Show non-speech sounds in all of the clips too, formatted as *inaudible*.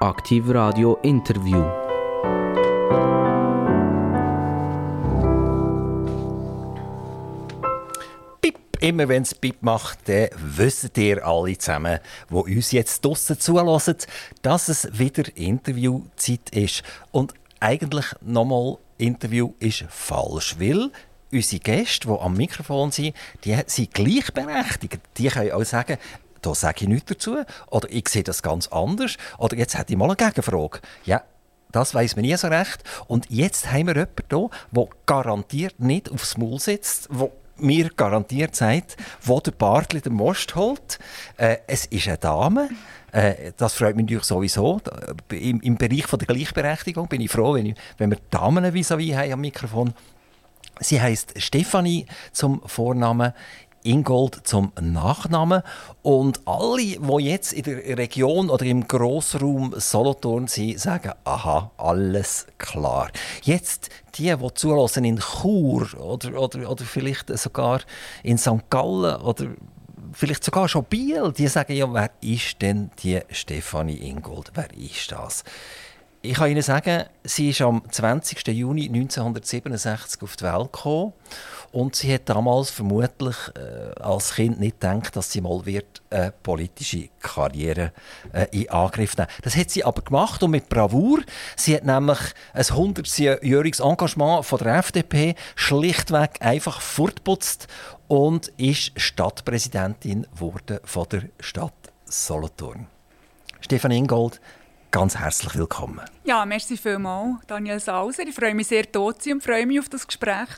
Aktiv Radio Interview. Pip. Immer wenn es Pip macht, dann wisst ihr alle zusammen, die uns jetzt draussen zulassen, dass es wieder Interviewzeit ist. Und eigentlich nochmal Interview ist falsch, weil unsere Gäste, die am Mikrofon sind, die sind gleichberechtigt. Die können auch sagen, da sage ich nichts dazu. Oder ich sehe das ganz anders. Oder jetzt hätte ich mal eine Gegenfrage. Ja, das weiß man nie so recht. Und jetzt haben wir jemanden hier, der garantiert nicht aufs Maul sitzt, der mir garantiert sagt, wo der Bartli den Most holt. Äh, es ist eine Dame. Äh, das freut mich natürlich sowieso. Im, Im, Bereich von der Gleichberechtigung bin ich froh, wenn, ich, wenn wir Damen vis-à-vis -vis haben am Mikrofon. Sie heißt Stefanie zum Vornamen, Ingold zum Nachnamen. Und alle, die jetzt in der Region oder im Grossraum Solothurn sind, sagen, aha, alles klar. Jetzt die, die zulassen in Chur oder, oder, oder vielleicht sogar in St. Gallen oder vielleicht sogar schon Biel, die sagen ja, wer ist denn die Stefanie Ingold? Wer ist das? Ich kann Ihnen sagen, sie ist am 20. Juni 1967 auf die Welt gekommen und sie hat damals vermutlich äh, als Kind nicht gedacht, dass sie mal wird eine politische Karriere äh, in Angriff nehmen. Das hat sie aber gemacht und mit Bravour. Sie hat nämlich ein 100-jähriges Engagement von der FDP schlichtweg einfach fortputzt und ist Stadtpräsidentin wurde von der Stadt Solothurn. Stefan Ingold, ganz herzlich willkommen. Ja, merci vielmals, Daniel Sauser. Ich freue mich sehr, dort zu und freue mich auf das Gespräch.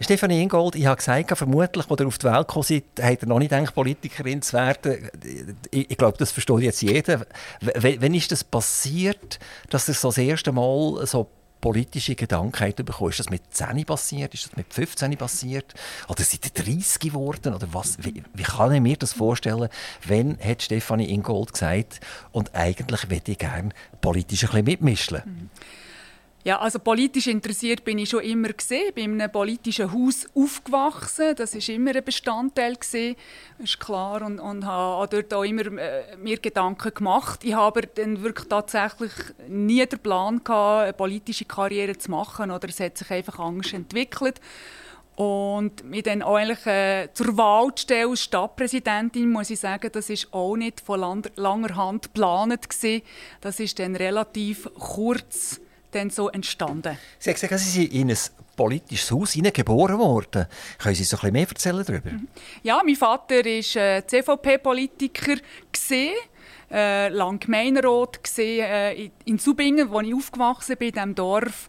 Stefanie Ingold, ich habe gesagt, vermutlich, als ihr auf die Welt gekommen seid, habt ihr noch nicht gedacht, Politikerin zu werden. Ich, ich glaube, das versteht jetzt jeder. W wann ist das passiert, dass ihr so das erste Mal so politische Gedanken bekommen? Ist das mit 10 passiert? Ist das mit 15 passiert? Oder seid ihr 30 geworden? Oder was? Wie, wie kann ich mir das vorstellen? Wann hat Stefanie Ingold gesagt, und eigentlich würde ich gerne politisch ein bisschen mitmischen? Mhm. Ja, also politisch interessiert bin ich schon immer gesehen. Bin in einem politischen Haus aufgewachsen. Das ist immer ein Bestandteil gesehen, ist klar und, und habe dort auch immer äh, mir Gedanken gemacht. Ich habe dann wirklich tatsächlich nie den Plan gehabt, eine politische Karriere zu machen oder es hat sich einfach Angst entwickelt. Und mich dann auch äh, zur Wahl zu stellen als Stadtpräsidentin, muss ich sagen, das ist auch nicht von langer Hand geplant gewesen. Das ist dann relativ kurz dann so entstanden? Sie haben gesagt, Sie sind in ein politisches Haus geboren worden. Können Sie so ein bisschen mehr erzählen darüber? Mhm. Ja, mein Vater war äh, CVP-Politiker. Äh, lang Gemeinderat äh, in Subingen, wo ich aufgewachsen bin, in diesem Dorf.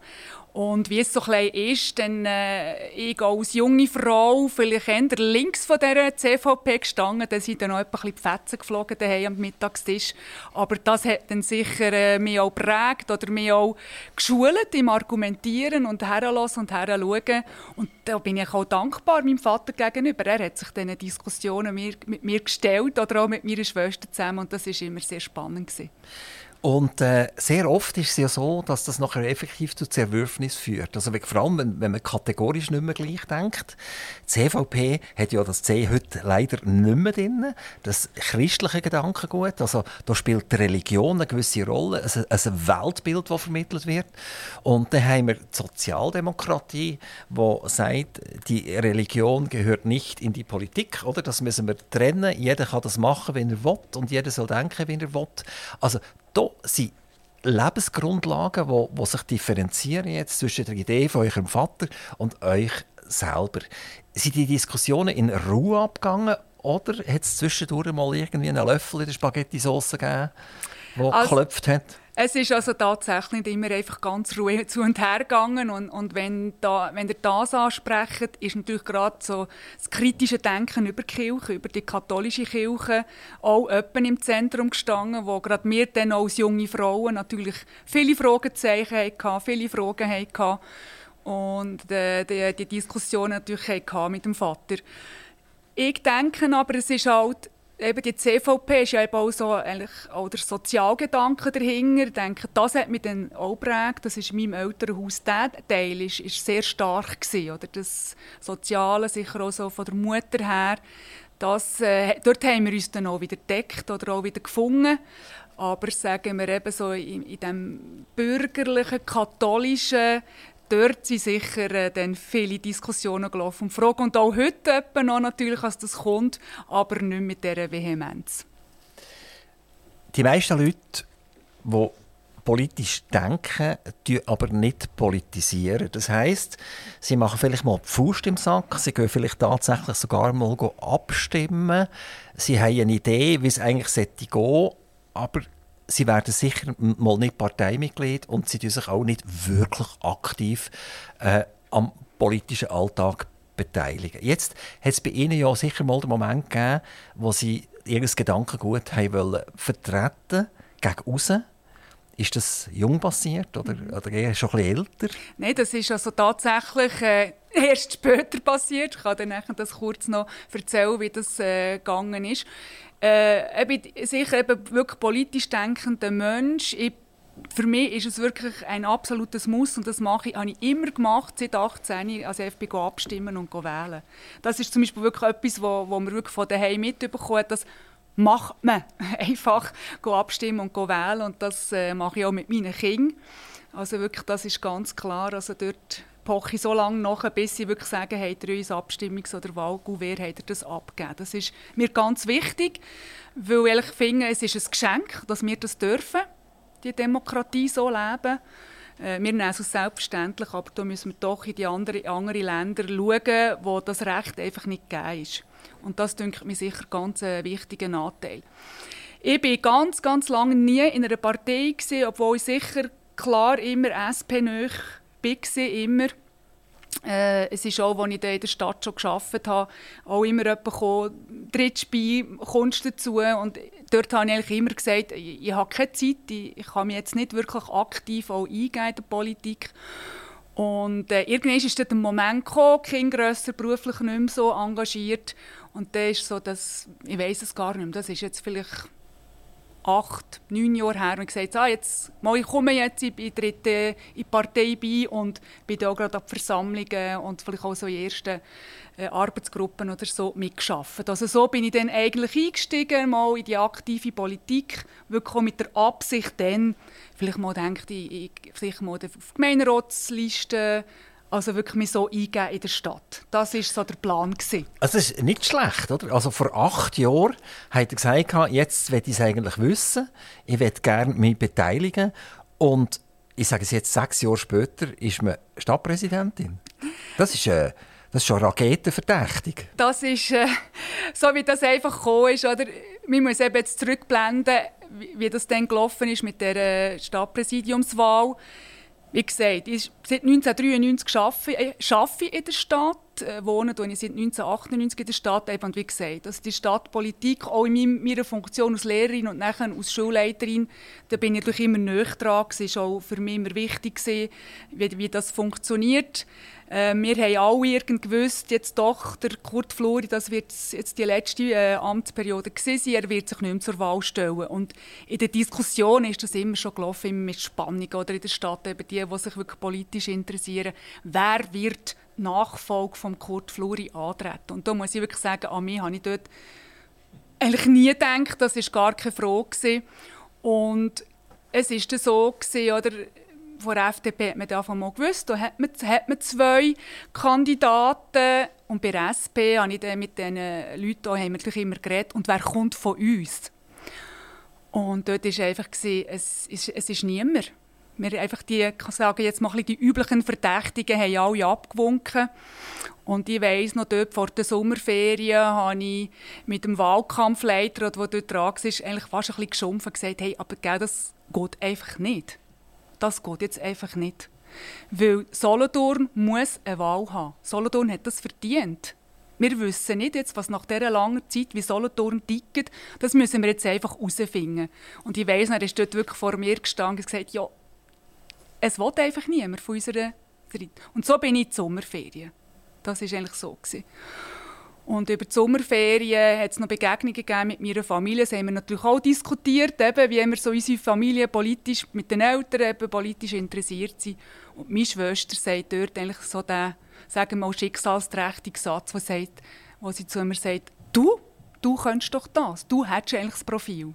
Und wie es so ein ist, dann äh, ich als junge Frau, vielleicht eher links von dieser CVP gestanden, dann sind dann noch ein bisschen die Fetzen geflogen daheim am Mittagstisch. Aber das hat dann sicher äh, mich auch geprägt oder mich auch geschult im Argumentieren und herlassen und heranschauen. Und da bin ich auch dankbar meinem Vater gegenüber. Er hat sich diesen Diskussionen mit mir gestellt oder auch mit meiner Schwester zusammen und das war immer sehr spannend. Gewesen. Und äh, sehr oft ist es ja so, dass das nachher effektiv zu Zerwürfnis führt. Also vor allem, wenn, wenn man kategorisch nicht mehr gleich denkt. Die CVP hat ja das C heute leider nicht mehr drin. Das christliche Gedankengut. Also da spielt die Religion eine gewisse Rolle. ein, ein Weltbild, das vermittelt wird. Und dann haben wir die Sozialdemokratie, die sagt, die Religion gehört nicht in die Politik. Oder? Das müssen wir trennen. Jeder kann das machen, wenn er will. Und jeder soll denken, wie er will. Also da sind Lebensgrundlagen, die, die sich differenzieren jetzt zwischen der Idee von eurem Vater und euch selber. Sind die Diskussionen in Ruhe abgegangen oder hat es zwischendurch mal irgendwie einen Löffel in der Spaghetti-Sauce gegeben, der also, geklopft hat? Es ist also tatsächlich nicht immer einfach ganz ruhig zu und her gegangen. Und, und wenn, da, wenn ihr das ansprecht, ist natürlich gerade so das kritische Denken über die Kirche, über die katholische Kirche, auch öppen im Zentrum gestanden, wo gerade wir dann auch als junge Frauen natürlich viele Fragezeichen hatten, viele Fragen hatten. Und äh, die, die Diskussion natürlich hatten mit dem Vater. Ich denke aber, es ist halt eben die CVP ist ja eben auch so eigentlich auch der Sozialgedanke dahinter. Ich denke, das hat mich dann auch geprägt. Das ist in meinem Elternhaus der Teil ist, ist sehr stark gewesen, oder das Soziale sicher auch so von der Mutter her. Das, äh, dort haben wir uns dann auch wieder entdeckt oder auch wieder gefunden. Aber sagen wir eben so in, in dem bürgerlichen, katholischen, dort sind sicher äh, dann viele Diskussionen gelaufen und Fragen. Und auch heute noch natürlich, als das kommt, aber nicht mit dieser Vehemenz. Die meisten Leute, die politisch denken, tun aber nicht politisieren. Das heißt, sie machen vielleicht mal die Faust im Sack, sie gehen vielleicht tatsächlich sogar mal abstimmen, sie haben eine Idee, wie es eigentlich gehen sollte, aber sie werden sicher mal nicht Parteimitglied und sie tun sich auch nicht wirklich aktiv äh, am politischen Alltag beteiligen. Jetzt hat es bei Ihnen ja sicher mal den Moment gegeben, wo Sie Ihr Gedankengut haben wollen vertreten gegen außen ist das jung passiert oder, oder eher schon ein älter? Nein, das ist also tatsächlich äh, *laughs* erst später passiert. Ich kann dann das kurz noch erzählen, wie das äh, gegangen ist. Äh, ich bin sicher eben wirklich politisch denkender Mensch. Ich, für mich ist es wirklich ein absolutes Muss und das mache ich, habe ich immer gemacht, seit 18 als FB abstimmen und wählen. Das ist zum Beispiel wirklich etwas, wo, wo man wirklich von daheim mitbekommen hat, dass macht man *laughs* einfach abstimmen und wählen und das äh, mache ich auch mit meinen Kindern. Also wirklich, das ist ganz klar. Also dort poche ich so lange nach, bis sie wirklich sagen, habt ihr uns Abstimmungs- oder Wahlgouvert habt ihr das abgegeben. Das ist mir ganz wichtig, weil ich finde, es ist ein Geschenk, dass wir das dürfen, die Demokratie so leben. Äh, wir nehmen es selbstverständlich, aber da müssen wir doch in die anderen andere Länder schauen, wo das Recht einfach nicht gegeben ist. Und das denke mir sicher ganz ein wichtiger Nachteil. Ich war ganz, ganz lange nie in einer Partei, gewesen, obwohl ich sicher klar immer SP-nöch war, immer. Äh, es ist auch, als ich in der Stadt schon gearbeitet habe, auch immer jemand gekommen, trittst bei, dazu. Und dort habe ich eigentlich immer gesagt, ich, ich habe keine Zeit, ich, ich kann mich jetzt nicht wirklich aktiv auch eingehen in der Politik. Und äh, irgendwann ist dann der Moment gekommen, Kind grösser, beruflich nicht mehr so engagiert. Und dann ist so, dass, ich weiß es gar nicht mehr, das ist jetzt vielleicht acht, neun Jahre her und gesagt, ah, jetzt, mal, ich komme jetzt, ich, trete in die Partei bei und bin da gerade an Versammlungen und vielleicht auch so in ersten äh, Arbeitsgruppen oder so mitgeschafft. Also so bin ich dann eigentlich eingestiegen, mal in die aktive Politik, wirklich mit der Absicht dann, vielleicht mal denkt ich, ich vielleicht mal auf die Gemeinderatsliste also wirklich mich so eingeben in der Stadt. Das war so der Plan. Gewesen. Also das ist nicht schlecht, oder? Also vor acht Jahren hat er gesagt, jetzt will ich es eigentlich wissen, ich will gerne mich beteiligen und ich sage es jetzt, sechs Jahre später ist man Stadtpräsidentin. Das ist, äh, das ist schon raketenverdächtig. Das ist, äh, so wie das einfach gekommen ist, oder? Man muss eben jetzt zurückblenden, wie, wie das dann gelaufen ist mit der Stadtpräsidiumswahl. Wie gesagt, ich seit 1993 arbeite, arbeite in der Stadt, äh, wohne und ich seit 1998 in der Stadt. Eben, und wie gesagt, also die Stadtpolitik, auch in meiner Funktion als Lehrerin und nachher als Schulleiterin, da bin ich natürlich immer näher dran. Es war auch für mich immer wichtig, wie, wie das funktioniert. Äh, wir haben alle irgendwie gewusst, jetzt doch, der Kurt Flori, das wird jetzt die letzte äh, Amtsperiode gewesen er wird sich nicht mehr zur Wahl stellen. Und in der Diskussion ist das immer schon gelaufen, immer mit Spannung oder in der Stadt, eben die, die sich wirklich politisch interessieren, wer wird Nachfolge von Kurt Flori antreten. Und da muss ich wirklich sagen, an mich habe ich dort eigentlich nie gedacht, das war gar keine Frage. Gewesen. Und es war so, gewesen, oder, von der FDP hat man davon mal gewusst, da hat man, hat man zwei Kandidaten und bei der SP habe ich mit diesen Leuten auch, haben wir immer geredet und wer kommt von uns? Und dort war einfach, es, es, es ist niemand. Wir einfach die, kann sagen, jetzt mal die üblichen Verdächtigen haben alle abgewunken. Und ich weiss noch, dort vor der Sommerferien habe ich mit dem Wahlkampfleiter, der dort dran war, eigentlich fast ein bisschen geschumpft und gesagt, hey, aber das geht einfach nicht das geht jetzt einfach nicht. Weil Solothurn muss eine Wahl haben. Solothurn hat das verdient. Wir wissen nicht jetzt, was nach dieser langen Zeit, wie Solothurn tickt, das müssen wir jetzt einfach herausfinden. Und ich weiss, er ist dort wirklich vor mir gestanden und gesagt, ja, es will einfach niemand von unserer Seite. Und so bin ich in die Sommerferien. Das war eigentlich so. Gewesen. Und über die Sommerferien hat es noch Begegnungen gegeben mit meiner Familie. Das haben wir natürlich auch diskutiert, eben, wie wir so unsere Familie politisch mit den Eltern eben politisch interessiert sind. Und meine Schwester sagt dort eigentlich so den, sagen wir mal, schicksalsträchtigen Satz, wo, sagt, wo sie zu mir sagt, du, du könntest doch das, du hättest eigentlich das Profil.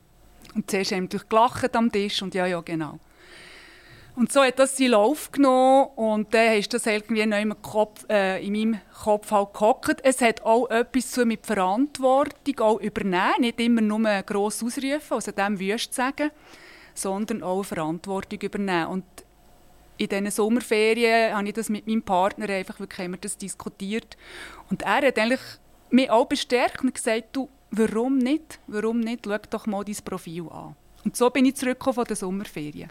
Und zuerst haben wir gelacht am Tisch und ja, ja, genau. Und so hat das seinen Lauf genommen und dann ist das irgendwie in meinem Kopf, äh, in meinem Kopf halt gehockt. Es hat auch etwas zu mit Verantwortung auch übernehmen, nicht immer nur gross ausrufen, also dem wüst sagen, sondern auch Verantwortung übernehmen. Und in diesen Sommerferien habe ich das mit meinem Partner einfach wirklich wir das diskutiert und er hat eigentlich mich auch bestärkt und gesagt, du, warum nicht? Warum nicht? Schau doch mal dein Profil an. Und so bin ich zurückgekommen von den Sommerferien.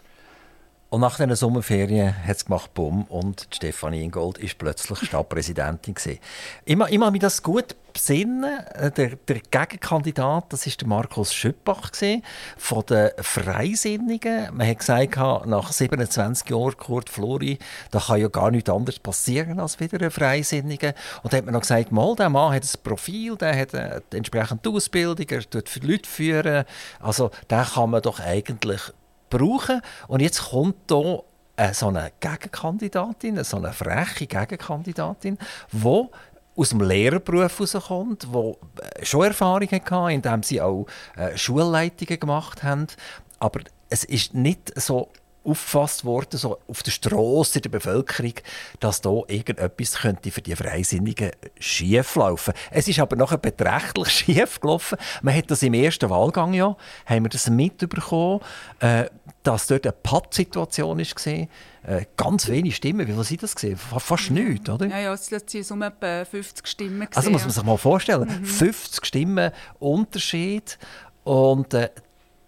Und nach diesen Sommerferien hat es gemacht, bumm, und Stefanie Ingold ist plötzlich Stadtpräsidentin gewesen. Ich, ich mich das gut besinnen. Äh, der, der Gegenkandidat, das ist der Markus Schüppach gewesen, von den Freisinnigen. Man hat gesagt, nach 27 Jahren Kurt Flori, da kann ja gar nichts anderes passieren als wieder ein Freisinniger. Und da hat man noch gesagt, mal, der Mann hat ein Profil, der hat eine entsprechende Ausbildung, er für Leute. Also, den kann man doch eigentlich brauchen. Und jetzt kommt hier so eine Gegenkandidatin, so eine freche Gegenkandidatin, die aus dem Lehrerberuf herauskommt, die äh, schon Erfahrung hatte, indem sie auch äh, Schulleitungen gemacht haben. Aber es ist nicht so aufgefasst worden, so auf der Straße der Bevölkerung, dass da irgendetwas könnte für die Freisinnigen schief laufen. Es ist aber nachher beträchtlich *laughs* schief gelaufen. Man hat das im ersten Wahlgang ja, haben wir das mitbekommen, äh, dass dort eine Pattsituation war. Äh, ganz wenige Stimmen. Wie viel sind das gesehen? Fast nichts, oder? Ja, ja, es waren um etwa 50 Stimmen. Gewesen, also muss man sich mal vorstellen, mhm. 50 Stimmen Unterschied und äh,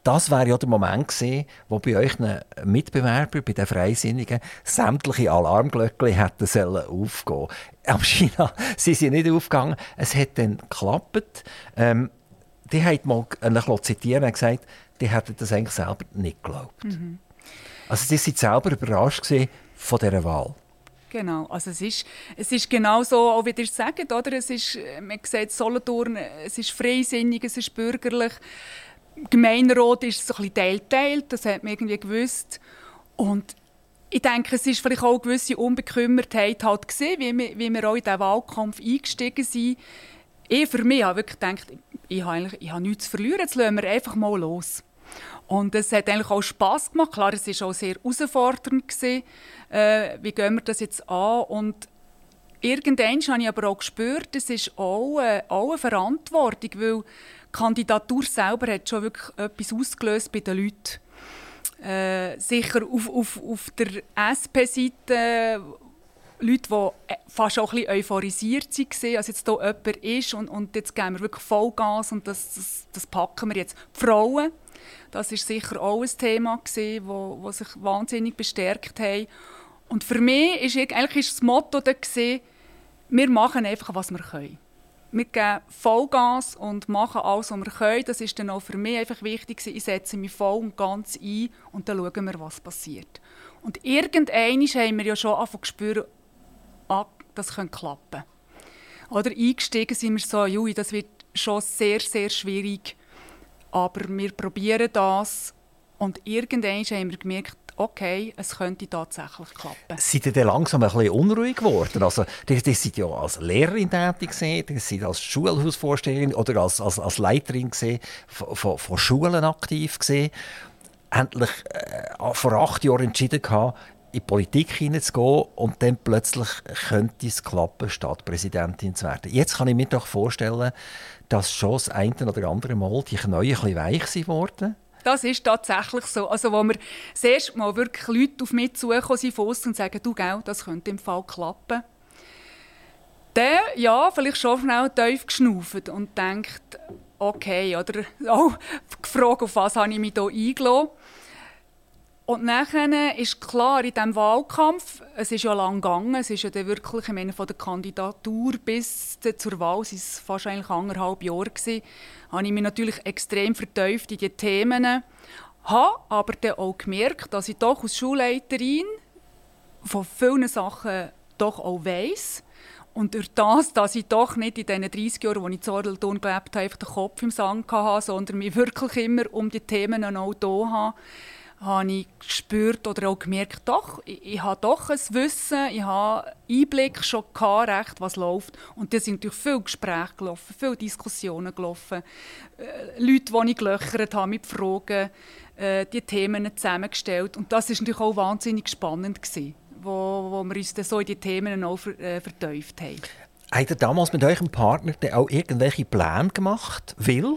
das wäre ja der Moment gewesen, wo bei euch Mitbewerber, bei den Freisinnigen, sämtliche Alarmglöckchen hätten sollen aufgehen. Am China *laughs* sind sie nicht aufgegangen. Es hat dann geklappt. Ähm, die hat mal, ich zitieren, und gesagt, die hätten das eigentlich selber nicht geglaubt. Mhm. Also sie sind selber überrascht von dieser Wahl. Genau, also es ist, es ist genau so, auch wie ihr sagt, oder? Es ist, man sieht Solothurn, es ist freisinnig, es ist bürgerlich. Gemeinderat ist so ein bisschen teil-teil, das hat man irgendwie gewusst. Und ich denke, es ist vielleicht auch eine gewisse Unbekümmertheit halt gesehen, wie wir, wie wir auch in diesen Wahlkampf eingestiegen sind. Ich für mich habe wirklich gedacht, ich habe, ich habe nichts zu verlieren, jetzt lassen wir einfach mal los. Und es hat eigentlich auch Spass gemacht. Klar, es war auch sehr herausfordernd. Gewesen. Äh, wie gehen wir das jetzt an? Und irgendwann habe ich aber auch gespürt, es ist auch, äh, auch eine Verantwortung, weil Kandidatur selber hat schon wirklich etwas ausgelöst bei den Leuten. Äh, sicher auf, auf, auf der SP-Seite Leute, die äh, fast auch ein bisschen euphorisiert waren, als jetzt hier jemand ist und, und jetzt geben wir wirklich Vollgas und das, das, das packen wir jetzt. Die Frauen, das war sicher auch ein Thema, das wo, wo sich wahnsinnig bestärkt hat. Und für mich ist eigentlich das Motto da gewesen, wir machen einfach, was wir können wir geben Vollgas und machen alles, was wir können. Das ist dann auch für mich einfach wichtig. Ich setze mich voll und ganz ein und dann schauen wir, was passiert. Und irgendwann haben wir ja schon angefangen zu spüren, ah, das könnte klappen. Oder eingestiegen sind wir so, Jui, das wird schon sehr, sehr schwierig, aber wir probieren das. Und irgendwann haben wir gemerkt, okay, es könnte tatsächlich klappen. Seid ihr dann langsam ein bisschen unruhig geworden? Also, die, die sind ja als Lehrerin tätig gewesen, die sind als Schulhausvorsteherin oder als, als, als Leiterin gewesen, von, von, Schulen aktiv gewesen. Endlich äh, vor acht Jahren entschieden gehabt, in die Politik hineinzugehen und dann plötzlich könnte es klappen, Stadtpräsidentin zu werden. Jetzt kann ich mir doch vorstellen, dass schon das eine oder andere Mal die Knie ein bisschen weich sind worden das ist tatsächlich so. Also, wo mir das Mal wirklich Leute auf mich zukommen sind und sagen, du, gell, das könnte im Fall klappen. Dann, ja, vielleicht schon schnell tief geschnauft und denkt, okay, oder *laughs* auch gefragt, auf was habe ich mich hier eingeladen. Und nachher ist klar, in diesem Wahlkampf, es ist ja lang gegangen, es ist ja dann wirklich, ich meine, von der Kandidatur bis zur Wahl, es war fast anderthalb Jahre, gewesen, habe ich mich natürlich extrem vertieft in die Themen, habe aber dann auch gemerkt, dass ich doch als Schulleiterin von vielen Sachen doch auch weiss. Und durch das, dass ich doch nicht in diesen 30 Jahren, als ich in Zordelton gelebt habe, einfach den Kopf im Sand hatte, sondern mich wirklich immer um die Themen auch hier habe, habe ich gespürt oder auch gemerkt, doch, ich, ich habe doch ein Wissen, ich habe Einblick schon gehabt, recht, was läuft. Und da sind natürlich viele Gespräche gelaufen, viele Diskussionen gelaufen, äh, Leute, die ich gelöchert habe mit Fragen, äh, die Themen zusammengestellt. Und das war natürlich auch wahnsinnig spannend, gewesen, wo, wo wir uns dann so in die Themen auch ver, äh, vertieft haben. Habt ihr damals mit eurem Partner auch irgendwelche Pläne gemacht? Weil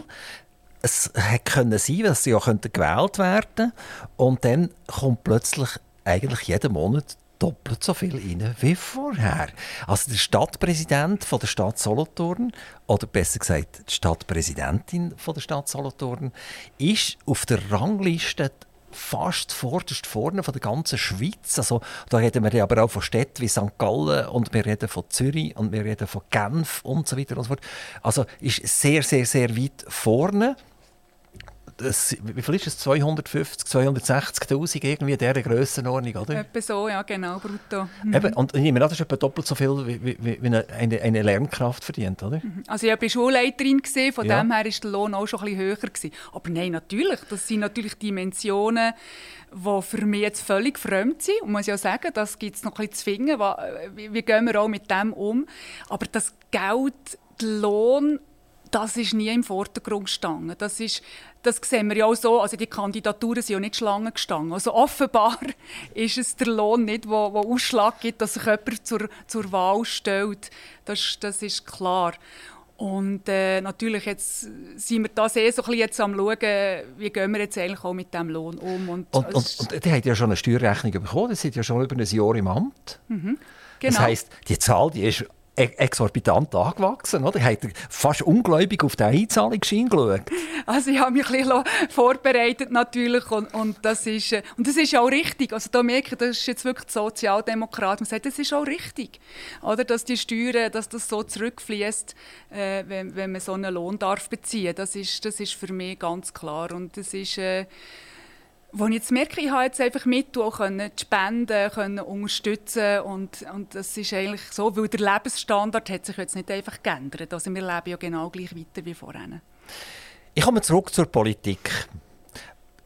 es hätte sein dass sie ja gewählt werden und dann kommt plötzlich eigentlich jeden Monat doppelt so viel rein wie vorher. Also der Stadtpräsident von der Stadt Solothurn, oder besser gesagt die Stadtpräsidentin von der Stadt Solothurn, ist auf der Rangliste fast vorderst vorne von der ganzen Schweiz. Also, da reden wir aber auch von Städten wie St. Gallen und wir reden von Zürich und wir reden von Genf und so weiter und so fort. Also ist sehr, sehr, sehr weit vorne das, wie viel ist es? 250, 260'000 irgendwie in dieser Grössenordnung, oder? Etwa so, ja genau, brutto. Mhm. Eben, und ich nehme an, das ist etwa doppelt so viel, wie, wie, wie eine, eine, Lernkraft verdient, oder? Mhm. Also ich war Schulleiterin, gewesen, von ja. dem her war der Lohn auch schon ein bisschen höher. Gewesen. Aber nein, natürlich, das sind natürlich Dimensionen, die für mich jetzt völlig fremd sind. Und muss ja sagen, das gibt es noch ein bisschen zu finden. Wie, wie gehen wir auch mit dem um? Aber das Geld, der Lohn, das ist nie im Vordergrund gestanden. Das, ist, das sehen wir ja auch so, also die Kandidaturen sind ja nicht Schlangen gestanden. Also offenbar *laughs* ist es der Lohn nicht, wo, wo Ausschlag gibt, dass sich jemand zur, zur Wahl stellt. Das, das ist klar. Und äh, natürlich jetzt sind wir da sehr so ein jetzt am schauen, wie gehen wir jetzt eigentlich auch mit dem Lohn um. Und, und, und, und die haben ja schon eine Steuerrechnung bekommen, die sind ja schon über ein Jahr im Amt. Mhm, genau. Das heisst, die Zahl die ist exorbitant angewachsen. Oder? Hat er fast ungläubig auf den Einzahlungsschein geschaut? Also ich habe mich ein bisschen vorbereitet natürlich und, und, das ist, äh, und das ist auch richtig. Also da merke ich, das ist jetzt wirklich Sozialdemokrat. Man sagt, das ist auch richtig, oder? dass die Steuern, dass das so zurückfließt, äh, wenn, wenn man so einen Lohn darf beziehen. Das ist, das ist für mich ganz klar und das ist äh, wo ich jetzt merke, ich habe jetzt einfach auch können, die Spenden können unterstützen und, und das ist eigentlich so, weil der Lebensstandard hat sich jetzt nicht einfach geändert. Also wir leben ja genau gleich weiter wie vorher. Ich komme zurück zur Politik.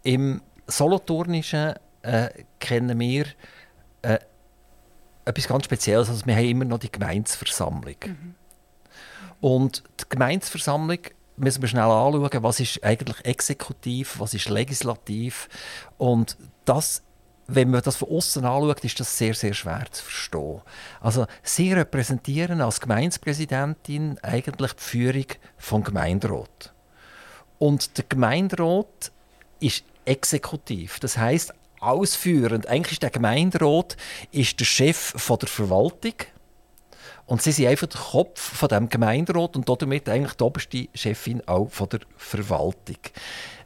Im Solothurnischen äh, kennen wir äh, etwas ganz Spezielles. Also wir haben immer noch die Gemeinsversammlung. Mhm. Und die Gemeinsversammlung müssen wir schnell anschauen, was ist eigentlich exekutiv, was ist legislativ. Und das wenn man das von außen anschaut, ist das sehr, sehr schwer zu verstehen. Also, Sie repräsentieren als Gemeindepräsidentin eigentlich die Führung vom Gemeinderat. Und der Gemeinderat ist exekutiv. Das heißt ausführend. Eigentlich ist der Gemeinderat ist der Chef von der Verwaltung und sie sind einfach der Kopf von dem Gemeinderat und damit eigentlich die oberste Chefin auch von der Verwaltung.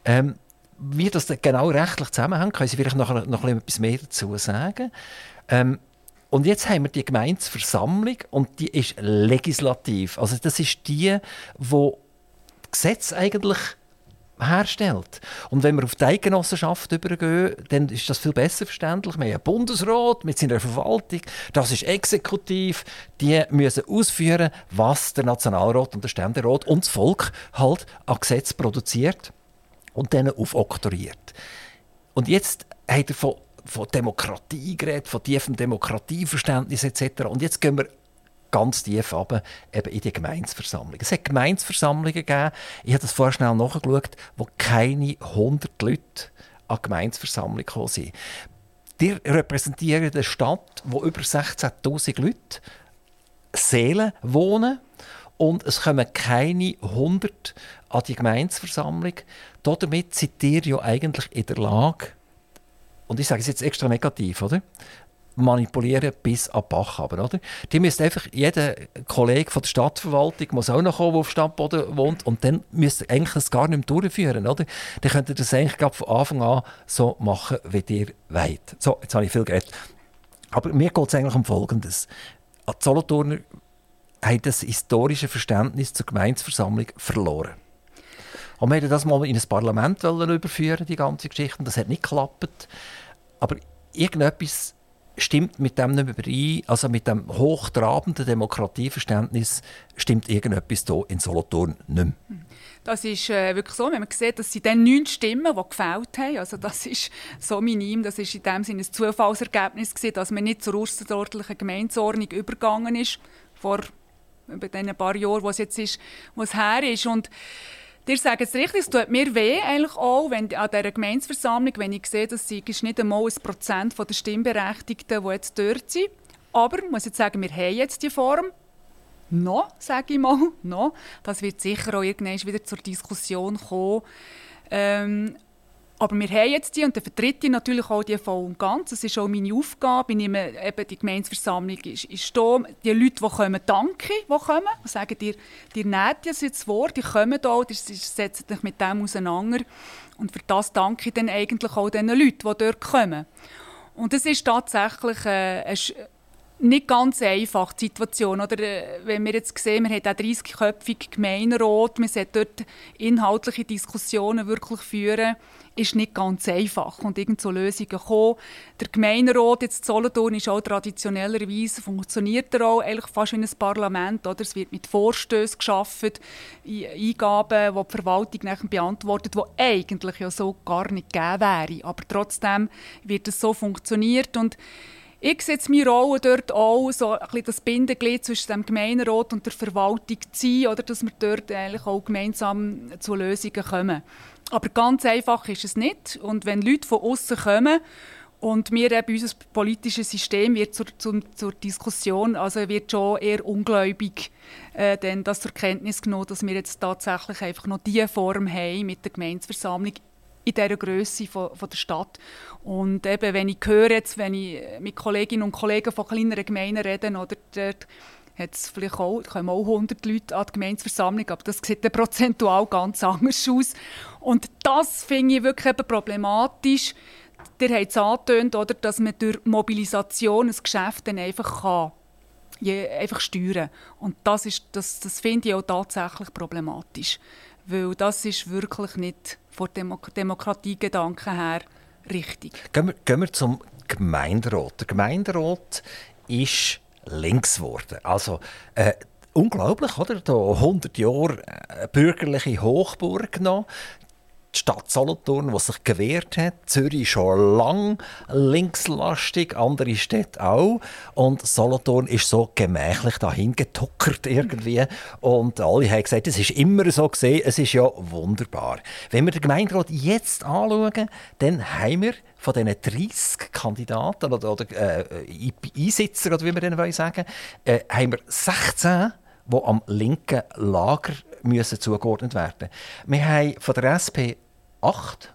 Ähm, wie das genau rechtlich zusammenhängt, können Sie vielleicht noch, noch etwas mehr dazu sagen. Ähm, und jetzt haben wir die Gemeindeversammlung und die ist legislativ. Also das ist die, wo Gesetz eigentlich herstellt. Und wenn wir auf die Eidgenossenschaft übergehen, dann ist das viel besser verständlich. Wir haben einen Bundesrat mit seiner Verwaltung, das ist exekutiv, die müssen ausführen, was der Nationalrat und der Ständerat und das Volk halt an Gesetz produziert und dann aufoktroyiert. Und jetzt hat er von, von Demokratie geredet, von tiefem Demokratieverständnis etc. Und jetzt gehen wir ganz tief runter, eben in die Gemeinsversammlung. Es hat Gemeinsversammlungen gegeben, ich habe das vorher schnell nachgeschaut, wo keine 100 Leute an Gemeinsversammlung gekommen sind. Die repräsentieren eine Stadt, wo über 16'000 Leute Seelen wohnen und es kommen keine 100 an die Gemeinsversammlung. Damit seid ihr ja eigentlich in der Lage, und ich sage es jetzt extra negativ, oder? Manipulieren bis an Bach. Aber, oder? Die müsste einfach, jeder Kollege von der Stadtverwaltung muss auch noch kommen, der auf Stadtboden wohnt und dann müsste eigentlich das gar nicht mehr durchführen. Oder? Dann könnt ihr das eigentlich von Anfang an so machen, wie ihr wollt. So, jetzt habe ich viel geredet. Aber mir geht es eigentlich um Folgendes. Die Solothurner haben das historische Verständnis zur Gemeinsversammlung verloren. Und wir wollten das mal in ein Parlament überführen, die ganze Geschichte. Das hat nicht geklappt. Aber irgendetwas stimmt mit dem nicht überein, also mit dem hochtrabenden Demokratieverständnis, stimmt irgendetwas hier in Solothurn nicht mehr. Das ist äh, wirklich so, wenn man sieht, dass sie dann neun Stimmen, die gefällt haben, also das ist so minim, das ist in dem Sinne ein Zufallsergebnis gewesen, dass man nicht zur ausserordentlichen Gemeindeordnung übergegangen ist, vor über den paar Jahren, wo es jetzt ist, wo es her ist. Und Ihr sagt es richtig, es tut mir weh, eigentlich auch, wenn an dieser Gemeinsversammlung, wenn ich sehe, dass sie nicht einmal ein Prozent der Stimmberechtigten, die jetzt dort sind. Aber ich muss jetzt sagen, wir haben jetzt die Form. Noch, sage ich mal, noch. Das wird sicher auch irgendwann wieder zur Diskussion kommen. Ähm, aber wir haben jetzt die und dann vertritt ich natürlich auch die voll und ganz. Das ist auch meine Aufgabe. Ich nehme eben die Gemeinsversammlung ist, ist da. Die Leute, die kommen, danke, die kommen. Die sagen, dir, dir nehmt jetzt das Wort, die kommen da, die setzen sich mit dem auseinander. Und für das danke ich dann eigentlich auch den Leuten, die dort kommen. Und es ist tatsächlich äh, nicht ganz einfach, die Situation. Oder, äh, wenn wir jetzt sehen, wir haben auch 30-köpfige Gemeinderat, wir sollten dort inhaltliche Diskussionen wirklich führen, ist nicht ganz einfach. Und irgend so Lösungen kommen. Der Gemeinderat jetzt Solothurn ist auch traditionellerweise, funktioniert er auch eigentlich fast wie ein Parlament. Oder? Es wird mit Vorstößen geschaffen, Eingaben, die die Verwaltung nachher beantwortet, die eigentlich ja so gar nicht gegeben wären. Aber trotzdem wird es so funktioniert und ich setze meine Rolle dort auch, so ein bisschen das Bindeglied zwischen dem Gemeinderat und der Verwaltung zu sein, oder dass wir dort eigentlich auch gemeinsam zu Lösungen kommen. Aber ganz einfach ist es nicht. Und wenn Leute von außen kommen und wir eben unser politisches System wird zur, zur, zur Diskussion, also wird schon eher ungläubig äh, denn das zur Kenntnis genommen, dass wir jetzt tatsächlich einfach noch diese Form haben mit der Gemeinsversammlung in dieser Größe von, von, der Stadt. Und eben, wenn ich höre, jetzt, wenn ich mit Kolleginnen und Kollegen von kleineren Gemeinden rede, oder dort hat vielleicht auch, kommen auch 100 Leute an die Gemeinsversammlung, aber das sieht dann prozentual ganz anders aus. Und das finde ich wirklich eben problematisch. Ihr habt es angetönt, oder, dass man durch Mobilisation ein Geschäft dann einfach kann einfach steuern. Und das, das, das finde ich auch tatsächlich problematisch. Weil das ist wirklich nicht von Demok Demokratiegedanken her richtig. Gehen wir, gehen wir zum Gemeinderat. Der Gemeinderat ist links geworden. Also, äh, unglaublich, oder? Da 100 Jahre äh, bürgerliche Hochburg genommen die Stadt Solothurn, die sich gewehrt hat. Zürich schon lang linkslastig, andere Städte auch. Und Solothurn ist so gemächlich dahin getuckert irgendwie. Und alle haben gesagt, es ist immer so gesehen, es ist ja wunderbar. Wenn wir den Gemeinderat jetzt anschauen, dann haben wir von diesen 30 Kandidaten oder, oder äh, Einsitzer, oder wie wir denen sagen äh, haben wir 16, die am linken Lager müssen zugeordnet werden. Wir haben von der SP acht.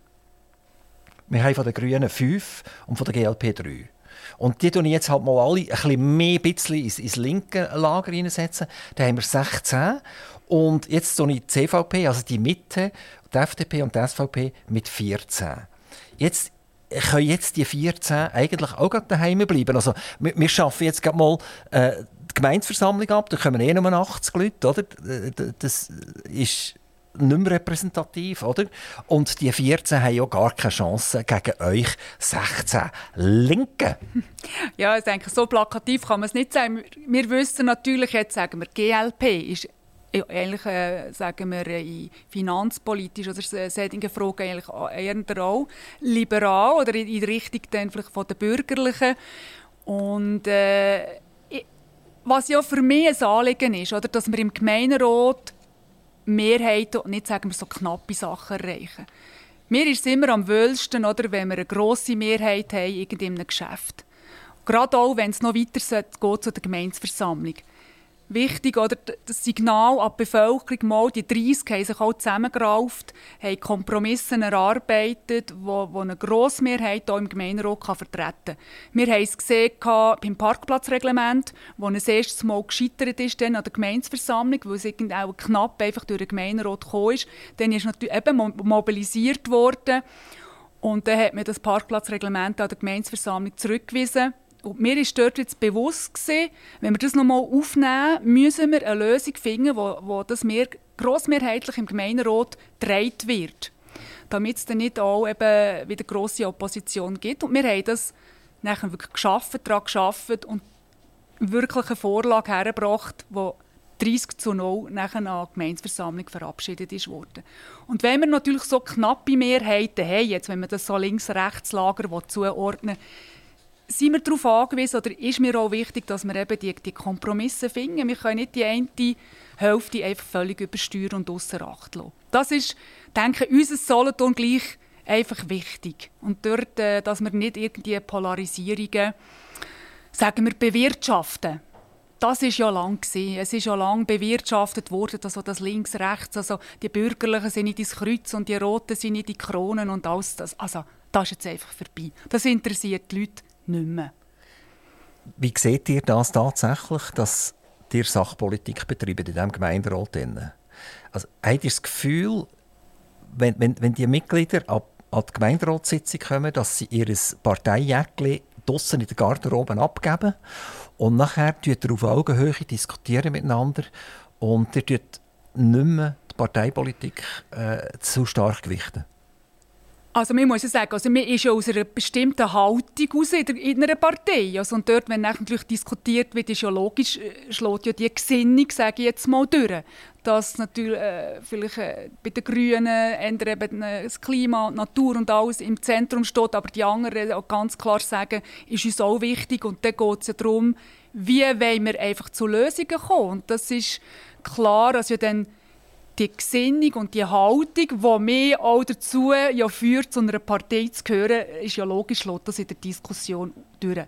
Wir haben von den Grünen fünf und von der GLP drei. Und die tun ich jetzt halt mal alle ein bisschen mehr bisschen ins, ins linke Lager hineinsetzen. Da haben wir 16. Und jetzt tue ich die CVP, also die Mitte, die FDP und die SVP mit 14. Jetzt können jetzt die 14 eigentlich auch daheim bleiben. Also, wir, wir schaffen jetzt gerade mal äh, die Gemeinsversammlung ab, da kommen eh nur 80 Leute, oder? Das ist nicht mehr repräsentativ, oder? Und die 14 haben ja gar keine Chance gegen euch 16 Linken. *laughs* Ja, ich denke, so plakativ kann man es nicht sagen. Wir wissen natürlich, jetzt sagen wir, GLP ist eigentlich äh, sagen wir in finanzpolitisch oder solchen Fragen eigentlich eher auch liberal oder in, in Richtung dann vielleicht von den Bürgerlichen und äh, was ja für mich ein Anliegen ist, oder, dass wir im Gemeinderat Mehrheiten und nicht sagen wir so knappe Sachen erreichen. Mir ist es immer am wohlsten, oder, wenn wir eine grosse Mehrheit haben in einem Geschäft. Gerade auch, wenn es noch weiter geht zu der Gemeinsversammlung wichtig, oder? Das Signal an die Bevölkerung, mal, die 30 haben sich auch zusammengerauft, haben Kompromisse erarbeitet, die, die eine Grossmehrheit hier im Gemeinderat vertreten kann. Wir haben es gesehen beim Parkplatzreglement, wo es erstes Mal gescheitert ist dann an der Gemeinsversammlung, weil es auch knapp einfach durch den Gemeinderat gekommen ist. Dann ist natürlich eben mobilisiert worden und dann hat man das Parkplatzreglement an der Gemeinsversammlung zurückgewiesen. Und mir ist dort jetzt bewusst gewesen, wenn wir das nochmal aufnehmen, müssen wir eine Lösung finden, wo, wo das mehr, grossmehrheitlich im Gemeinderat getragen wird. Damit es dann nicht auch eben wieder grosse Opposition gibt. Und wir haben das nachher wirklich geschafft, daran geschafft und wirklich eine Vorlage hergebracht, die 30 zu 0 nachher an die Gemeinsversammlung verabschiedet ist worden. Und wenn wir natürlich so knappe Mehrheiten haben, jetzt, wenn man das so links-rechts-Lager zuordnen will, sind wir darauf angewiesen, oder ist mir auch wichtig, dass wir eben die, die Kompromisse finden. Wir können nicht die eine Hälfte einfach völlig übersteuern und außer Acht lassen. Das ist, denke ich, unser Solothurn gleich einfach wichtig. Und dort, äh, dass wir nicht irgendwie Polarisierungen, sagen wir, bewirtschaften. Das ist ja lang gewesen. Es ist ja lang bewirtschaftet worden, also das links, rechts, also die Bürgerlichen sind nicht ins Kreuz und die Roten sind nicht die Kronen und alles das. Also das ist jetzt einfach vorbei. Das interessiert die Leute nicht mehr. Wie seht ihr das tatsächlich, dass ihr Sachpolitik betreibt in diesem Gemeinderat? Also, habt ihr das Gefühl, wenn, wenn, wenn die Mitglieder an, an die Gemeinderatssitzung kommen, dass sie ihr Parteijäckchen draussen in der Garderobe abgeben und nachher diskutiert ihr auf Augenhöhe diskutieren miteinander und ihr nicht mehr die Parteipolitik äh, zu stark gewichten? Also man muss ja sagen, also man ist ja aus einer bestimmten Haltung aus in, der, in einer Partei. Also und dort, wenn natürlich diskutiert wird, ist ja logisch, äh, schlägt ja die Gesinnung, sage ich jetzt mal, durch. Dass natürlich äh, vielleicht äh, bei den Grünen ändern eben äh, das Klima, die Natur und alles im Zentrum steht, aber die anderen auch ganz klar sagen, ist uns auch wichtig. Und dann geht es ja darum, wie wollen wir einfach zu Lösungen kommen. Und das ist klar, dass ja dann die Gesinnung und die Haltung, die mich auch dazu ja führt, zu einer Partei zu gehören, ist ja logisch, das in der Diskussion durch.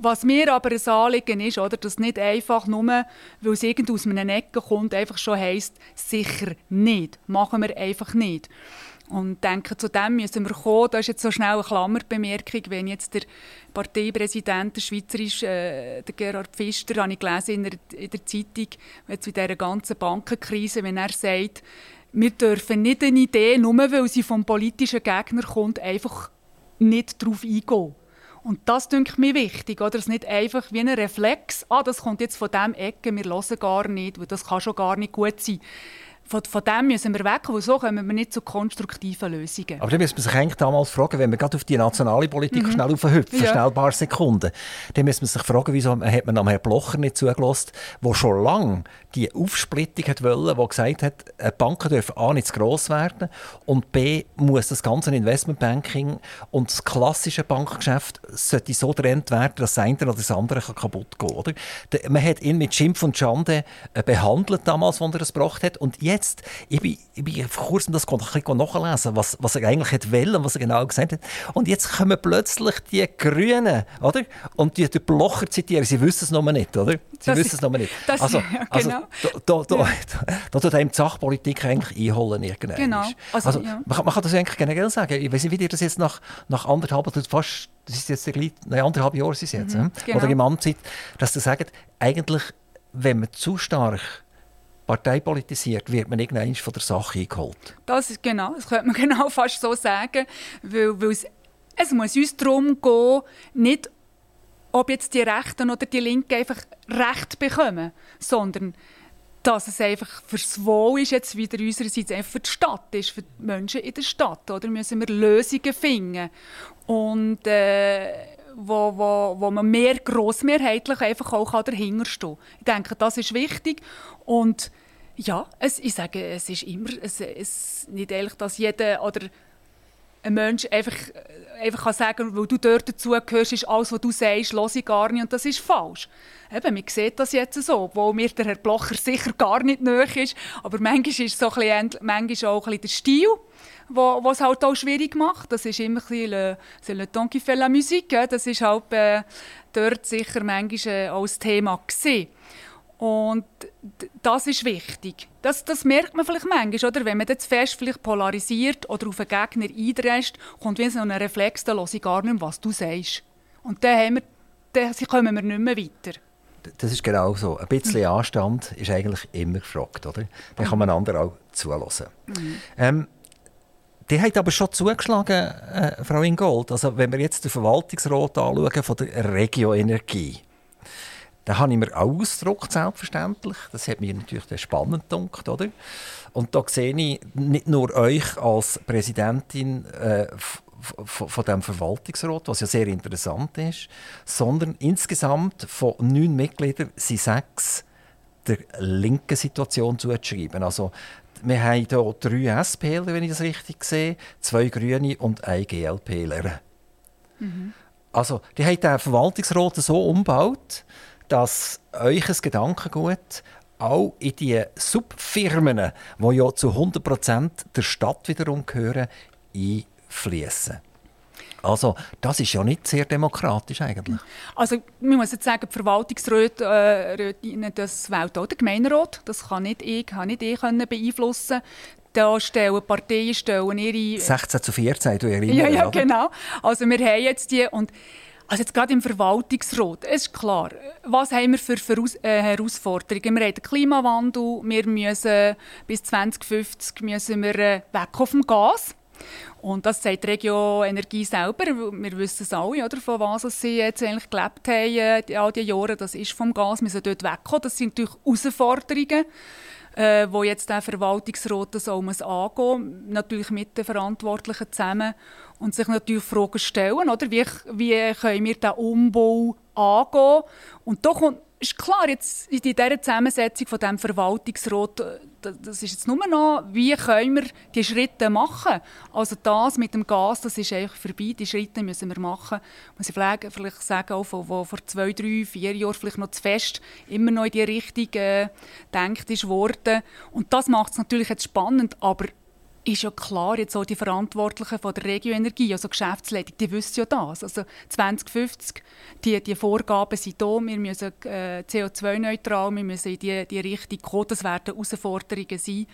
Was mir aber ein Anliegen ist, oder, dass nicht einfach nur, weil es irgendwo aus einer Ecke kommt, einfach schon heisst, sicher nicht, machen wir einfach nicht. Und denke, zu dem müssen wir kommen. Das ist jetzt so schnell eine Klammerbemerkung, wenn jetzt der Parteipräsident, der Schweizerisch, äh, der Gerhard Pfister, habe ich gelesen in der, in der Zeitung, jetzt in dieser ganzen Bankenkrise, wenn er sagt, wir dürfen nicht eine Idee, nur weil sie vom politischen Gegner kommt, einfach nicht darauf eingehen. Und das ich mir wichtig, oder? Dass nicht einfach wie ein Reflex, ah, das kommt jetzt von dem Ecke, wir hören gar nicht, weil das kann schon gar nicht gut sein von, von dem müssen wir weg, weil so kommen wir nicht zu konstruktiven Lösungen. Aber dann müssen wir sich eigentlich damals fragen, wenn wir gerade auf die nationale Politik mhm. schnell aufhüpfen, ja. schnell ein paar Sekunden, dann müssen wir sich fragen, wieso hat man am Herrn Blocher nicht zugelassen, der schon lange die Aufsplittung hat wollen, der gesagt hat, Banken dürfen A nicht zu gross werden und B muss das ganze Investmentbanking und das klassische Bankgeschäft sollte so getrennt werden, dass das eine oder das andere kaputt gehen oder? Man hat ihn mit Schimpf und Schande äh, behandelt damals, als er es gebracht hat und jetzt, ich bin, ich bin vor kurzem das ein bisschen nachlesen, was, was er eigentlich hat wollen, was er genau gesagt hat und jetzt kommen plötzlich die Grünen, oder? Und die, die Blocher zitieren, sie wissen es noch nicht, oder? Sie das wissen es noch nicht. Das, also, *laughs* ja, also genau. da, da, ja. *laughs* da, tut einem die Sachpolitik eigentlich einholen irgendwann. Genau. Also, also ja. man, man, kann das eigentlich generell sagen. Ich weiß nicht, wie ihr das jetzt nach, nach anderthalb, oder fast, das ist jetzt gleich, nein, anderthalb Jahre ist jetzt, mhm, genau. oder im Amtszeit, dass ihr sagt, eigentlich, wenn man zu stark parteipolitisiert, wird man irgendwann von der Sache eingeholt. Das ist genau, das könnte man *laughs* genau fast so sagen, weil, weil es, es muss uns darum gehen, nicht ob jetzt die Rechten oder die Linken einfach Recht bekommen, sondern dass es einfach fürs Wohl ist, jetzt wieder unsererseits einfach für die Stadt ist, für die Menschen in der Stadt. Oder müssen wir Lösungen finden. Und äh, wo, wo, wo man mehr grossmehrheitlich einfach auch dahinter stehen kann. Ich denke, das ist wichtig. Und ja, es, ich sage, es ist immer es, es, nicht ehrlich, dass jeder oder ein Mensch einfach, einfach kann sagen weil du dort dazugehörst, ist alles, was du sagst, höre ich gar nicht. Und das ist falsch. Eben, man sieht das jetzt so, obwohl mir der Herr Blocher *laughs* sicher gar nicht nöch ist. Aber manchmal ist so ein bisschen, manchmal auch ein bisschen der Stil, was es halt auch schwierig macht. Das ist immer ein bisschen le, le temps qui fait la musique. Das ist halt äh, dort sicher manchmal äh, auch das Thema gewesen. Und das ist wichtig. Das, das merkt man vielleicht manchmal, oder? wenn man das fest vielleicht polarisiert oder auf einen Gegner eindrescht, kommt wie so ein Reflex, da höre ich gar nicht mehr, was du sagst. Und dann, haben wir, dann kommen wir nicht mehr weiter. Das ist genau so. Ein bisschen mhm. Anstand ist eigentlich immer gefragt. Oder? Dann kann man anderen auch zuhören. Mhm. Ähm, die hat aber schon zugeschlagen, äh, Frau Ingold. Also, wenn wir jetzt den Verwaltungsrat anschauen von der Regio Energie, da habe ich mir auch ausgedruckt, selbstverständlich. Das hat mir natürlich spannend gedacht, oder? Und da sehe ich nicht nur euch als Präsidentin äh, von dem Verwaltungsrat, was ja sehr interessant ist, sondern insgesamt von neun Mitgliedern sind sechs der linken Situation zuzuschreiben. Also wir haben hier drei SPler, wenn ich das richtig sehe, zwei Grüne und ein GLPler. Mhm. Also, die haben den Verwaltungsrat so umgebaut, dass euch ein Gedankengut auch in die Subfirmen, die ja zu 100% der Stadt wiederum gehören, einfließen. Also, das ist ja nicht sehr demokratisch eigentlich. Also, man muss jetzt sagen, die Verwaltungsräte, äh, das wählt auch der Gemeinderat. Das kann nicht ich, kann nicht ich beeinflussen. Da stellen Parteien stellen ihre... 16 zu 14, du erinnerst Ja, ja, oder? genau. Also wir haben jetzt die... Und also jetzt gerade im Verwaltungsrat, es ist klar, was haben wir für Voraus äh, Herausforderungen? Wir haben den Klimawandel, wir müssen bis 2050 müssen wir, äh, weg auf dem Gas. Und das sagt die Regio Energie selber. Wir wissen es alle, oder, von was sie jetzt eigentlich gelebt haben äh, all diese Jahre. Das ist vom Gas. Wir müssen dort wegkommen. Das sind natürlich Herausforderungen äh, wo jetzt der Verwaltungsrat das auch muss angehen natürlich mit den Verantwortlichen zusammen und sich natürlich Fragen stellen, oder? Wie, wie können wir diesen Umbau angehen? Und da kommt ist klar, jetzt in dieser Zusammensetzung von dem Verwaltungsrat, äh, das ist jetzt nur noch, wie können wir die Schritte machen? Also das mit dem Gas, das ist eigentlich vorbei, die Schritte müssen wir machen. Muss ich vielleicht, vielleicht sagen, auch von, wo vor zwei, drei, vier Jahren vielleicht noch zu fest immer noch in die Richtung äh, gedacht ist worden. Und das macht es natürlich jetzt spannend, aber ist ja klar, jetzt auch die Verantwortlichen von der Regioenergie, also Geschäftsleitung, die wissen ja das. Also 2050, die, die Vorgaben sind da, wir müssen äh, CO2-neutral, wir müssen in die, die Richtung kommen, das werden Herausforderungen sein.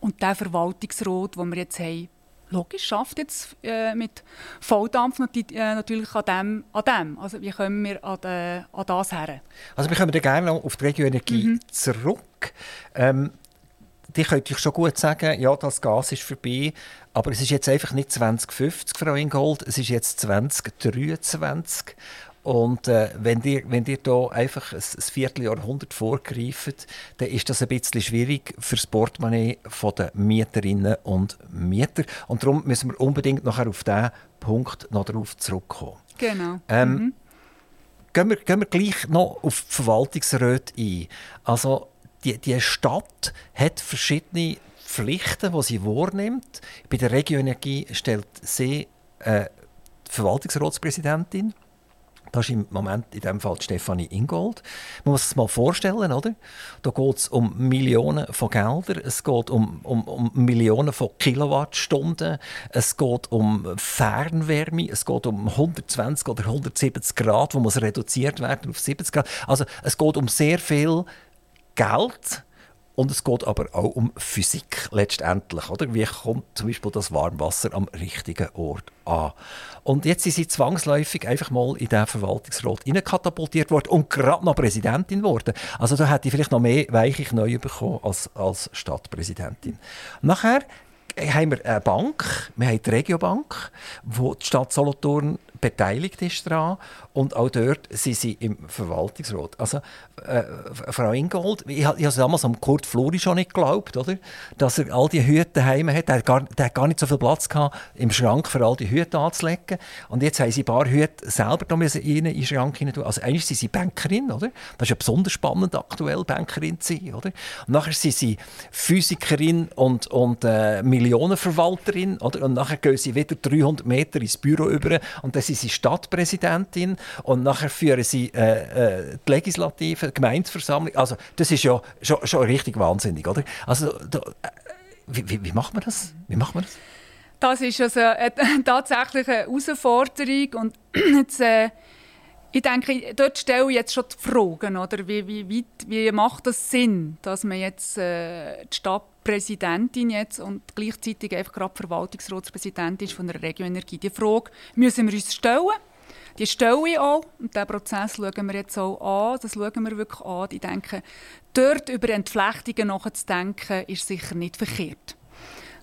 Und der Verwaltungsrat, den wir jetzt haben, logisch, schafft jetzt äh, mit Volldampf äh, natürlich an dem, an dem. Also wie kommen wir an, de, an das her? Also wir kommen gerne auf die Regioenergie mhm. zurück. Ähm, die könnte ich schon gut sagen, ja, das Gas ist vorbei, aber es ist jetzt einfach nicht 2050, Frau Ingold, es ist jetzt 2023. Und äh, wenn ihr, wenn ihr da einfach ein, ein Vierteljahrhundert vorgreift, dann ist das ein bisschen schwierig für das Portemonnaie der Mieterinnen und Mieter. Und darum müssen wir unbedingt nachher auf diesen Punkt noch darauf zurückkommen. Genau. Ähm, mhm. gehen, wir, gehen wir gleich noch auf die Verwaltungsräte ein. Also, die, die Stadt hat verschiedene Pflichten, die sie wahrnimmt. Bei der Regioenergie stellt sie äh, die Verwaltungsratspräsidentin. Das ist im Moment in dem Fall Stefanie Ingold. Man muss es mal vorstellen, oder? Da geht es um Millionen von Geldern, es geht um, um, um Millionen von Kilowattstunden, es geht um Fernwärme, es geht um 120 oder 170 Grad, wo muss reduziert werden auf 70 Grad. Also es geht um sehr viel Geld und es geht aber auch um Physik letztendlich. Oder? Wie kommt zum Beispiel das Warmwasser am richtigen Ort an? Und jetzt sind sie zwangsläufig einfach mal in diesen Verwaltungsrat katapultiert worden und gerade noch Präsidentin geworden. Also da hätte ich vielleicht noch mehr weiche neu bekommen als, als Stadtpräsidentin. Nachher haben wir eine Bank, wir haben die Regiobank, wo die Stadt Solothurn beteiligt ist daran und auch dort sind sie im Verwaltungsrat. Also, äh, Frau Ingold, ich, habe damals am Kurt Flori schon nicht geglaubt, oder? dass er all die Hüte daheim hat. Er hat, gar, hat gar nicht so viel Platz gehabt, im Schrank für all die Hüte anzulegen. Und jetzt haben sie ein paar Hüte selber da müssen in den Schrank hinein tun. Also eigentlich sind sie Bankerin, oder? Das ist ja besonders spannend, aktuell Bankerin zu sein, oder? Und nachher sind sie Physikerin und, und äh, Millionenverwalterin, oder? Und nachher gehen sie wieder 300 Meter ins Büro über und dann sind sie Stadtpräsidentin und nachher führen sie äh, äh, die Legislative, Gemeindeversammlung. Also das ist ja schon, schon richtig wahnsinnig, oder? Also da, äh, wie, wie, wie, macht man das? Wie macht man das? Das ist also eine, tatsächlich *laughs* eine Herausforderung und *clears throat* jetzt, äh, ich denke, dort stelle ich jetzt schon die Fragen, oder? Wie, wie, wie, wie macht das Sinn, dass man jetzt äh, die Stadtpräsidentin jetzt und gleichzeitig einfach gerade Verwaltungsratspräsidentin ist von der Regioenergie? Die Frage müssen wir uns stellen. Die stelle ich auch und diesen Prozess schauen wir jetzt auch an. Das schauen wir wirklich an. Ich denke, dort über Entflechtungen nachzudenken, ist sicher nicht verkehrt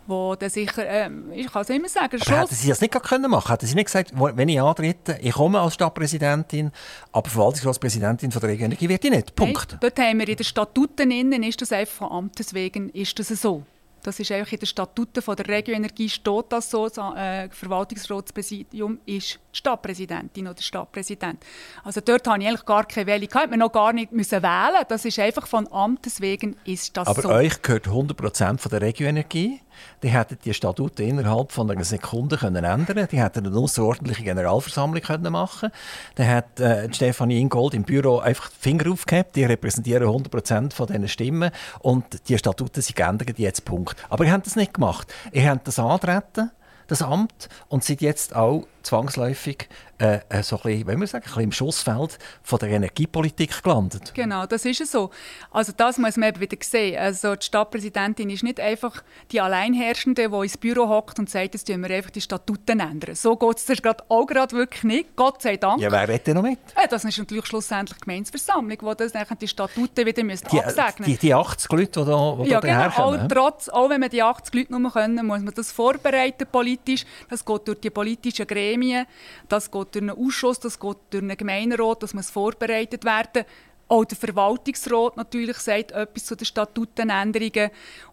wo dann sicher, äh, ich kann es immer sagen, aber hätten Sie das nicht können machen Hätten Sie nicht gesagt, wenn ich antrete, ich komme als Stadtpräsidentin, aber Verwaltungsratspräsidentin von der Region Energie werde ich nicht, Punkt. Nein, dort haben wir in den Statuten, innen, ist das einfach von Amtes wegen, ist das so. Das ist eigentlich in den Statuten von der Regioenergie steht das so. Das äh, Verwaltungsratspräsidium ist die Stadtpräsidentin oder der Stadtpräsident. Also dort habe ich eigentlich gar keine Wähle gehabt. Man noch gar nicht müssen wählen. Das ist einfach von Amtes wegen ist das Aber so. Aber euch gehört 100% von der Regioenergie. Die hätten die Statuten innerhalb von einer Sekunde können ändern. Die hätten eine außerordentliche Generalversammlung können machen. Dann hat äh, Stefanie Ingold im Büro einfach die Finger aufgehabt. Die repräsentieren 100% von diesen Stimmen und die Statuten sind geändert jetzt Punkt. Aber ihr habt das nicht gemacht. Ihr habt das antreten, das Amt, und seid jetzt auch zwangsläufig äh, äh, so ein bisschen, wenn sagen, ein bisschen im Schussfeld von der Energiepolitik gelandet. Genau, das ist es so. Also das muss man eben wieder sehen. Also die Stadtpräsidentin ist nicht einfach die Alleinherrschende, die ins Büro hockt und sagt, jetzt tun wir einfach die Statuten ändern. So geht es gerade auch gerade wirklich nicht. Gott sei Dank. Ja, wer redet denn noch mit? Ja, das ist natürlich schlussendlich die Gemeinsversammlung, die das die Statuten wieder müssen die, absegnen die, die 80 Leute, die da, die ja, da genau. Auch, trotz, auch wenn wir die 80 Leute nur können, muss man das vorbereiten politisch. Das geht durch die politischen Gremien, das geht durch einen Ausschuss, das geht durch einen Gemeinderat, das muss vorbereitet werden. Auch der Verwaltungsrat natürlich sagt etwas zu den Statutenänderungen.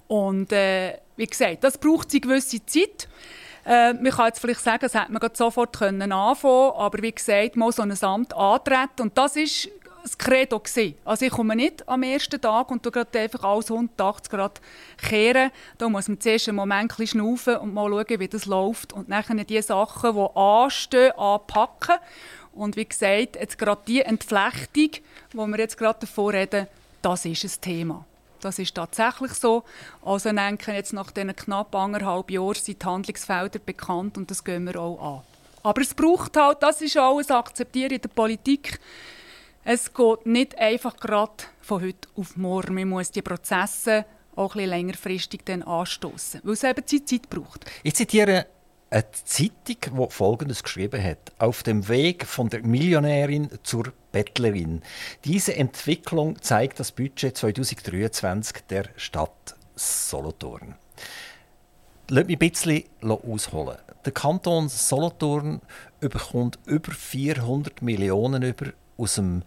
Und äh, wie gesagt, das braucht eine gewisse Zeit. Äh, man kann jetzt vielleicht sagen, das hätte man sofort können anfangen aber wie gesagt, mal so ein Amt antreten. Und das ist das Credo gewesen. Also ich komme nicht am ersten Tag und gerade einfach alles 180 Grad kehren. Da muss man zuerst einen Moment ein schnaufen und mal schauen, wie das läuft. Und dann die Sachen, die anstehen, anpacken. Und wie gesagt, jetzt gerade die Entflechtung, wo wir jetzt gerade davor reden, das ist ein Thema. Das ist tatsächlich so. Also denke jetzt nach diesen knapp anderthalb Jahren sind die Handlungsfelder bekannt und das gehen wir auch an. Aber es braucht halt, das ist alles akzeptieren in der Politik, es geht nicht einfach gerade von heute auf morgen. Man muss die Prozesse auch ein längerfristig dann anstoßen, weil es eben Zeit braucht. Ich zitiere eine Zeitung, die Folgendes geschrieben hat. Auf dem Weg von der Millionärin zur Bettlerin. Diese Entwicklung zeigt das Budget 2023 der Stadt Solothurn. Lass mich ein bisschen ausholen. Der Kanton Solothurn bekommt über 400 Millionen über aus dem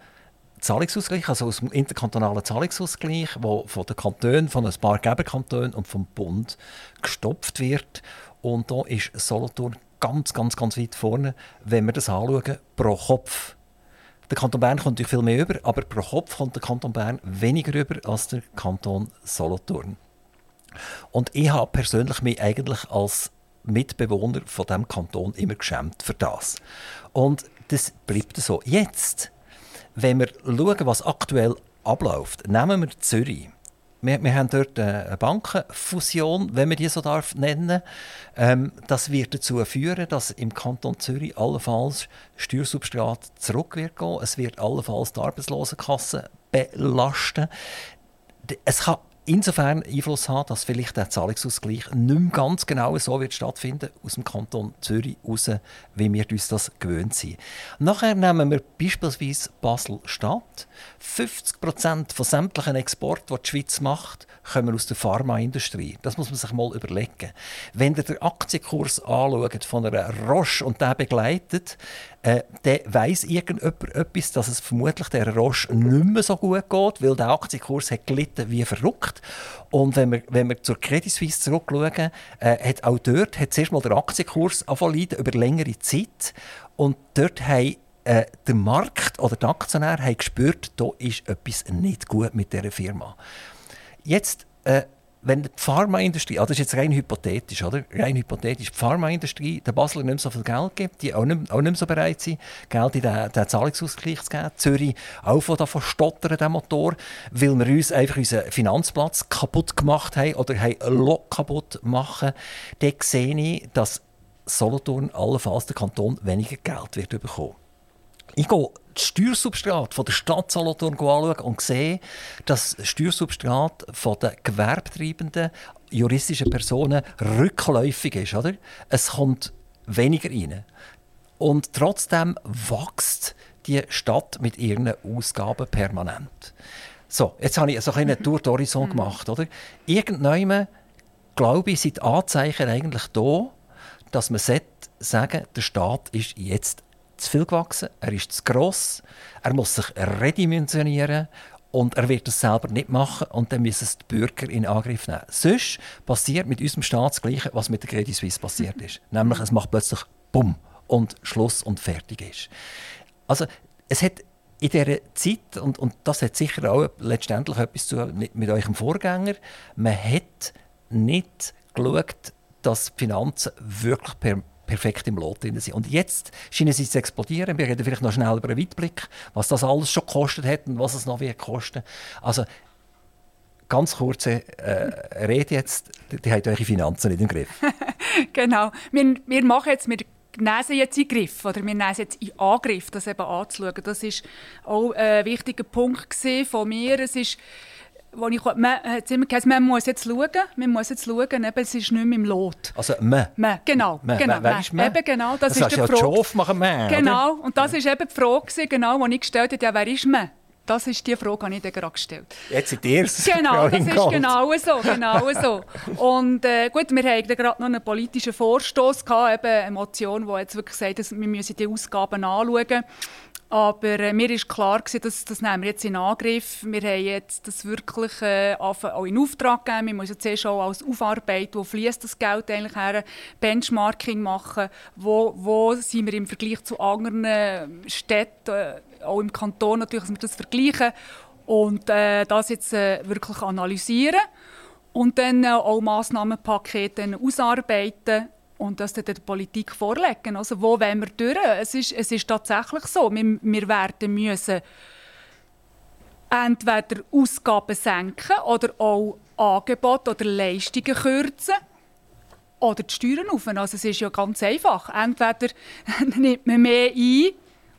Zahlungsausgleich, also aus dem interkantonalen Zahlungsausgleich, wo von den Kantonen, von ein paar Geberkantonen und vom Bund gestopft wird. Und da ist Solothurn ganz, ganz, ganz weit vorne, wenn wir das anschauen, pro Kopf. Der Kanton Bern kommt natürlich viel mehr über, aber pro Kopf kommt der Kanton Bern weniger über als der Kanton Solothurn. Und ich habe persönlich mich eigentlich als Mitbewohner von dem Kanton immer geschämt für das. Und das bleibt so. Jetzt wenn wir schauen, was aktuell abläuft, nehmen wir Zürich. Wir, wir haben dort eine Bankenfusion, wenn man die so darf nennen. Ähm, das wird dazu führen, dass im Kanton Zürich allenfalls Steuersubstrat zurück wird gehen. Es wird allenfalls die Arbeitslosenkasse belasten. Es kann insofern Einfluss haben, dass vielleicht der Zahlungsausgleich nicht mehr ganz genau so wird stattfinden aus dem Kanton Zürich raus, wie wir uns das gewöhnt sind. Nachher nehmen wir beispielsweise Basel-Stadt. 50 Prozent von sämtlichen Exporten, die die Schweiz macht, kommen aus der Pharmaindustrie. Das muss man sich mal überlegen. Wenn ihr den Aktienkurs anschaut von einer Roche und der begleitet, äh, dann weiss irgendjemand etwas, dass es vermutlich der Roche nicht mehr so gut geht, weil der Aktienkurs hat gelitten wie verrückt. Und wenn wir, wenn wir zur Credit Suisse zurückschauen, äh, hat auch dort hat zuerst mal der Aktienkurs angefangen über längere Zeit. Und dort haben äh, der Markt oder der Aktionär haben gespürt, da ist etwas nicht gut mit dieser Firma. Jetzt äh, wenn die Pharmaindustrie, also das ist jetzt rein hypothetisch, oder? Rein hypothetisch, die Pharmaindustrie der Basler nicht mehr so viel Geld gibt, die auch nicht, auch nicht mehr so bereit sind, Geld in den, den Zahlungsausgleich zu geben. Zürich auch von davon stottern, der Motor, weil wir uns einfach unseren Finanzplatz kaputt gemacht haben oder haben kaputt machen. Dann sehe ich, dass Solothurn allenfalls der Kanton weniger Geld wird bekommen. Ich gehe das Steuersubstrat von der Stadt Solothurn anschauen und sehe, dass das Steuersubstrat von den gewerbetreibenden juristischen Personen rückläufig ist. Oder? Es kommt weniger rein. Und trotzdem wächst die Stadt mit ihren Ausgaben permanent. So, jetzt habe ich so eine *laughs* Tour d'Horizon mhm. gemacht. Oder? Irgendwann, glaube ich, sind die Anzeichen eigentlich da, dass man sagen sollte, der Staat ist jetzt zu viel gewachsen, er ist zu gross, er muss sich redimensionieren und er wird das selber nicht machen und dann müssen es die Bürger in Angriff nehmen. Sonst passiert mit unserem Staat das Gleiche, was mit der Credit Suisse passiert ist. *laughs* Nämlich, es macht plötzlich Bumm und Schluss und fertig ist. Also, es hat in dieser Zeit, und, und das hat sicher auch letztendlich etwas zu mit, mit eurem Vorgänger, man hat nicht geschaut, dass die Finanzen wirklich per perfekt im Lot drin sind. Und jetzt scheinen sie zu explodieren. Wir reden vielleicht noch schnell über einen Weitblick, was das alles schon gekostet hat und was es noch wird kosten. Also ganz kurze äh, Rede jetzt, die haben eure Finanzen nicht im Griff. *laughs* genau. Wir, wir machen jetzt, wir nehmen jetzt in Griff oder wir nehmen jetzt in Angriff, das eben anzuschauen. Das ist auch ein wichtiger Punkt von mir. Es ist wo ich, man hat immer gesagt, man muss jetzt schauen, man muss jetzt schauen, eben, es ist nicht mehr im Lot. Also man? Man, genau. Man, genau wer, ist man? Eben, genau, das, das ist ja die Frage. Machen man, Genau, und das ist eben die Frage, genau, die ich gestellt habe, ja, wer ist man? Das ist die Frage, die ich dir gerade gestellt Jetzt seid ihr es. Genau, das ist genau so. Genau so. Und äh, gut, wir hatten gerade noch einen politischen Vorstoß, gehabt, eben eine Motion, die jetzt wirklich sagt, dass wir müssen die Ausgaben anschauen müssen. Aber äh, mir ist klar gewesen, dass das nehmen wir jetzt in Angriff. Wir haben jetzt das wirklich äh, auch in Auftrag gegeben. Wir müssen zuerst auch als Aufarbeitung, wo fließt das Geld eigentlich her, Benchmarking machen. Wo, wo sind wir im Vergleich zu anderen Städten, äh, auch im Kanton natürlich, dass wir das vergleichen und äh, das jetzt äh, wirklich analysieren und dann äh, auch Massnahmenpakete ausarbeiten und das der Politik vorlegen. Also wo wollen wir durch? Es ist, es ist tatsächlich so, wir, wir werden müssen entweder Ausgaben senken oder auch Angebote oder Leistungen kürzen oder die Steuern auf. Also es ist ja ganz einfach. Entweder *laughs* nimmt man mehr ein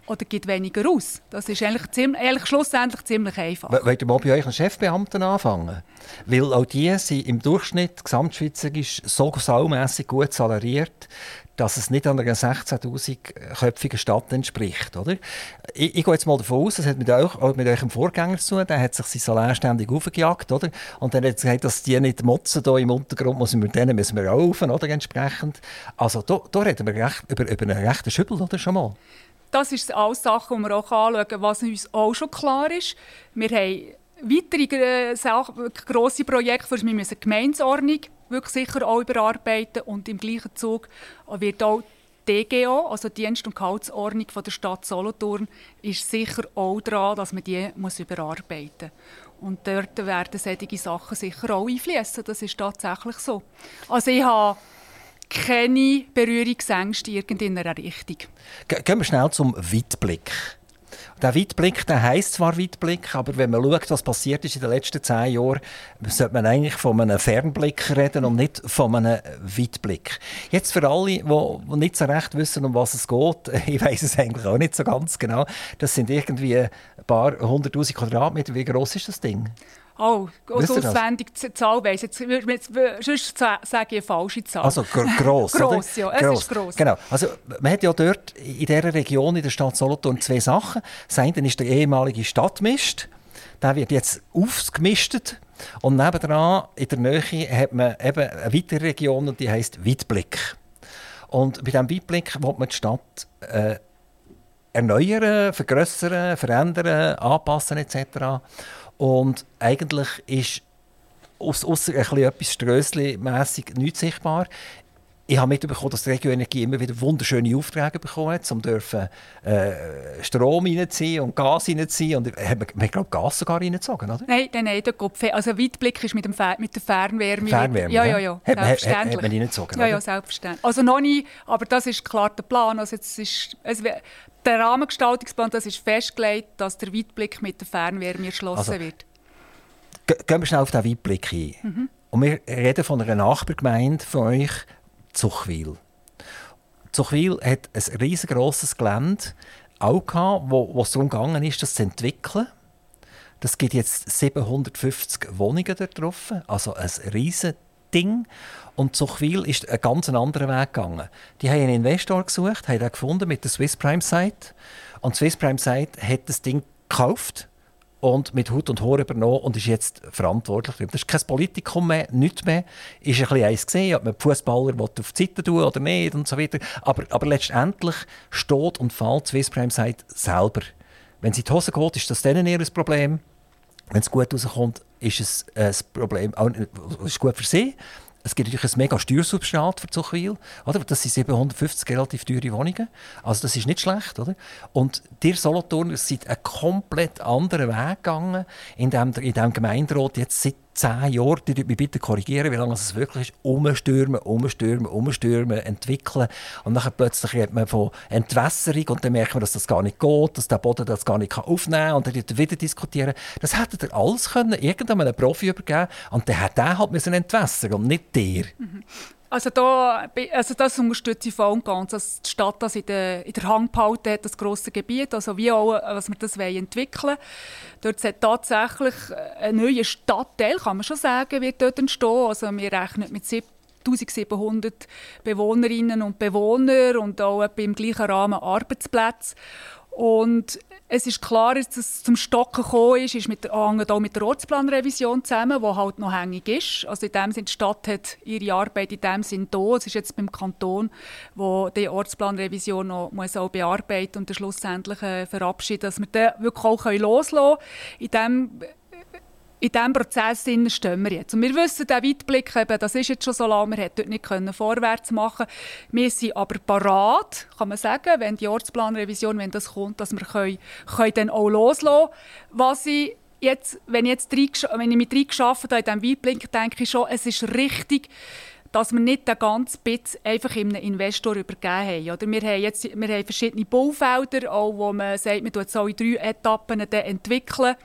oder gibt weniger aus. Das ist eigentlich, ziemlich, eigentlich schlussendlich ziemlich einfach. Wollt ihr mal bei euch einen Chefbeamten anfangen? Weil auch die sind im Durchschnitt gesamtschweizerisch so saumässig gut salariert, dass es nicht einer 16'000-köpfigen Stadt entspricht. Oder? Ich, ich gehe jetzt mal davon aus, das hat mit, euch, auch mit eurem Vorgänger zu tun, der hat sich sein Salär ständig aufgejagt. Oder? Und dann hat gesagt, dass die nicht motzen hier im Untergrund, müssen wir denen müssen wir raufen, oder, entsprechend. Also da, da reden wir recht, über, über einen rechten Schüttel, oder, schon mal? Das ist alles Sachen, die wir auch anschauen, was uns auch schon klar ist. Wir haben weitere äh, grosse Projekte, wir müssen die Gemeinsordnung wirklich sicher auch überarbeiten und im gleichen Zug wird auch DGO, also die Dienst- und Gehaltsordnung von der Stadt Solothurn, ist sicher auch dran, dass man die muss überarbeiten muss. Und dort werden solche Sachen sicher auch einfließen. Das ist tatsächlich so. Also ich habe keine Berührungsängste in irgendeiner Richtung. Gehen wir schnell zum Weitblick. Der Weitblick, der heisst zwar Weitblick, aber wenn man schaut, was passiert ist in den letzten zehn Jahren, sollte man eigentlich von einem Fernblick reden und nicht von einem Weitblick. Jetzt für alle, die, nicht so recht wissen, um was es geht, *laughs* ich weiß es eigentlich auch nicht so ganz genau, das sind irgendwie ein paar hunderttausend Quadratmeter. Wie groß ist das Ding? Oh, aus auswendig die Zahl weiss. Jetzt, sonst sage ich eine falsche Zahl. Also gr gross, *laughs* gross, ja, es gross. ist gross. Genau. Also, man hat ja dort in dieser Region, in der Stadt Solothurn, zwei Sachen. Das eine ist der ehemalige Stadtmist. Der wird jetzt aufgemistet. Und nebendran, in der Nähe, hat man eben eine weitere Region, und die heisst Weitblick. Und bei diesem Weitblick will man die Stadt äh, erneuern, vergrößern, verändern, anpassen etc. Und eigentlich ist außer etwas Strössli-mässig nichts sichtbar. Ich habe mitbekommen, dass die Regio Energie immer wieder wunderschöne Aufträge bekommen hat, um dürfen, äh, Strom reinzuziehen und Gas reinzuziehen. Und haben wir, wir glaube Gas sogar reingezogen, oder? Nein, nein, nein der Kopf, also Weitblick ist mit, dem mit der Fernwärme. Fernwärme, ja, ja, ja. Hat, selbstverständlich. Hat, hat man reingezogen, Ja, ja, selbstverständlich. Also noch nie, aber das ist klar der Plan. Also jetzt ist, es, der Rahmengestaltungsplan, das ist festgelegt, dass der Weitblick mit der Fernwärme erschlossen also, wird. Gehen wir schnell auf den Weitblick ein. Mhm. Und wir reden von einer Nachbargemeinde von euch, Zuchwil. Zuchwil hat ein riesengroßes Gelände auch gehabt, wo, wo es darum gegangen ist, das zu entwickeln. Das gibt jetzt 750 Wohnungen dort drauf, also ein riesiges Ding. Und Zuchwil ist einen ganz anderen Weg gegangen. Die haben einen Investor gesucht, haben ihn gefunden mit der Swiss Prime Site. Und Swiss Prime Site hat das Ding gekauft und mit Hut und Haar übernommen und ist jetzt verantwortlich. Das ist kein Politikum mehr, nichts mehr. Ist ein bisschen eins gesehen, ob man Fußballer auf die Seite tun oder nicht und so weiter. Aber, aber letztendlich steht und fällt Swiss Prime Site selber. Wenn sie in die Hose geht, ist das denen ihr Problem. Wenn es gut rauskommt, ist es ein Problem, auch, ist gut für sie, es gibt natürlich ein mega Steuersubstrat für Zuchwil. Das sind 750 relativ teure Wohnungen. Also das ist nicht schlecht. Oder? Und dir Solothurner seid einen komplett anderen Weg gegangen, in dem, in dem Gemeinderat jetzt seit zehn Jahren, die mich bitte korrigieren, wie lange es wirklich ist, umstürmen, umstürmen, umstürmen, entwickeln. Und dann plötzlich redet man von Entwässerung und dann merkt man, dass das gar nicht geht, dass der Boden das gar nicht aufnehmen kann und dann wieder diskutieren. Das hätte er alles können, irgendeinem Profi übergeben und dann hat er halt müssen entwässern und nicht dir. Mhm. Also, da, also das unterstütze ich voll und ganz, dass die Stadt das in der, in der Hand behalten hat, das grosse Gebiet, also wie auch, was wir das entwickeln wollen. Dort hat tatsächlich ein neuer Stadtteil, kann man schon sagen, wird dort entstehen. Also wir rechnen mit 1700 Bewohnerinnen und Bewohnern und auch im gleichen Rahmen Arbeitsplätze. Und es ist klar, dass es zum Stocken gekommen ist, ist mit, hängt auch mit der Ortsplanrevision zusammen, die halt noch hängig ist. Also in dem Sinne, die Stadt hat ihre Arbeit in dem Sinne da. Es ist jetzt beim Kanton, wo die Ortsplanrevision noch muss auch bearbeiten und schlussendlich äh, verabschieden, dass wir den wirklich auch loslassen können. In dem in diesem Prozess stehen wir jetzt. Und wir wissen, der Weitblick, eben, das ist jetzt schon so lange, wir dort nicht können vorwärts machen Wir sind aber parat, kann man sagen, wenn die Ortsplanrevision, wenn das kommt, dass wir können, können dann auch loslassen Was ich jetzt, wenn ich, jetzt wenn ich mit reingeschafft habe in diesem Weitblick, denke ich schon, es ist richtig, dass wir nicht den ganzen Bit einfach einem Investor übergeben haben. Oder wir haben jetzt wir haben verschiedene Baufelder, auch wo man sagt, man tut so in drei Etappen entwickeln.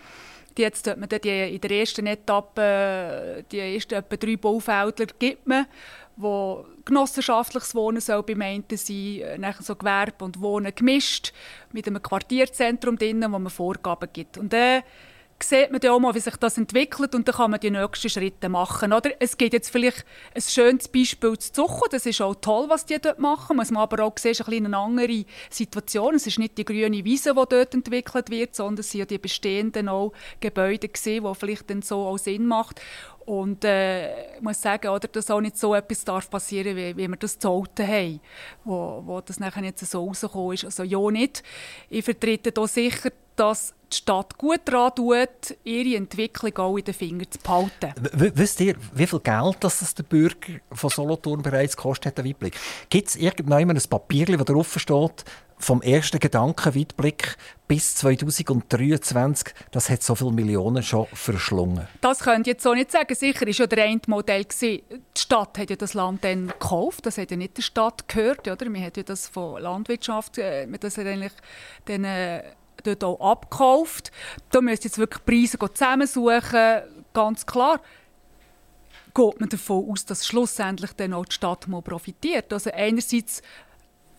Jetzt tut man die, in der ersten Etappe die ersten etwa drei Baufelder gibt man, wo genossenschaftliches Wohnen soll beim sein, nachher so Gewerbe und Wohnen gemischt mit einem Quartierzentrum drinnen, wo man Vorgaben gibt. Und dann sieht man dann auch mal, wie sich das entwickelt und dann kann man die nächsten Schritte machen. Oder? Es gibt jetzt vielleicht ein schönes Beispiel zu Zuchen, das ist auch toll, was die dort machen. Muss man aber auch ist eine andere Situation. Es ist nicht die grüne Wiese, die dort entwickelt wird, sondern es sind ja die bestehenden auch Gebäude gesehen, die vielleicht dann so auch Sinn macht. Und äh, ich muss sagen, oder, dass auch nicht so etwas darf passieren wie, wie wir das zu haben, wo, wo das nachher jetzt so rausgekommen ist. Also ja nicht. Ich vertrete hier sicher dass die Stadt gut daran tut, ihre Entwicklung auch in den Fingern zu behalten. W wisst ihr, wie viel Geld das, das der Bürger von Solothurn bereits kostet hat, der Weitblick? Gibt es irgendwann ein Papier, das drauf steht, vom ersten Gedanken Weitblick bis 2023, das hat so viele Millionen schon verschlungen. Das könnt ihr jetzt so nicht sagen. Sicher war ja der eine Modell. Die Stadt hat ja das Land dann gekauft. Das hat ja nicht der Stadt gehört. Oder? Man hat ja das von Landwirtschaft, äh, das eigentlich den, äh, dort auch abgekauft. Da müsst ihr jetzt wirklich Preise zusammensuchen. Ganz klar geht man davon aus, dass schlussendlich dann auch die Stadt mal profitiert. Also einerseits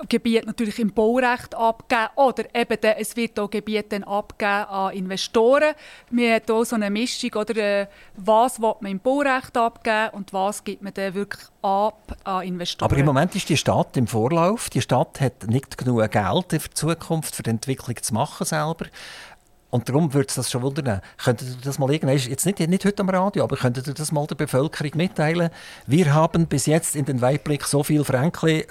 Gebiet natürlich im Baurecht abgeben oder eben de, es wird auch Gebiete abgeben an Investoren. Wir haben hier so eine Mischung, oder, äh, was will man im Baurecht abgeben und was gibt man dann wirklich ab an Investoren. Aber im Moment ist die Stadt im Vorlauf. Die Stadt hat nicht genug Geld für die Zukunft, für die Entwicklung zu machen selber. Und darum würde es das schon wundern. Könntet ihr das mal irgendwann, jetzt nicht, nicht heute am Radio, aber könntet ihr das mal der Bevölkerung mitteilen? Wir haben bis jetzt in den Weitblick so viel Franken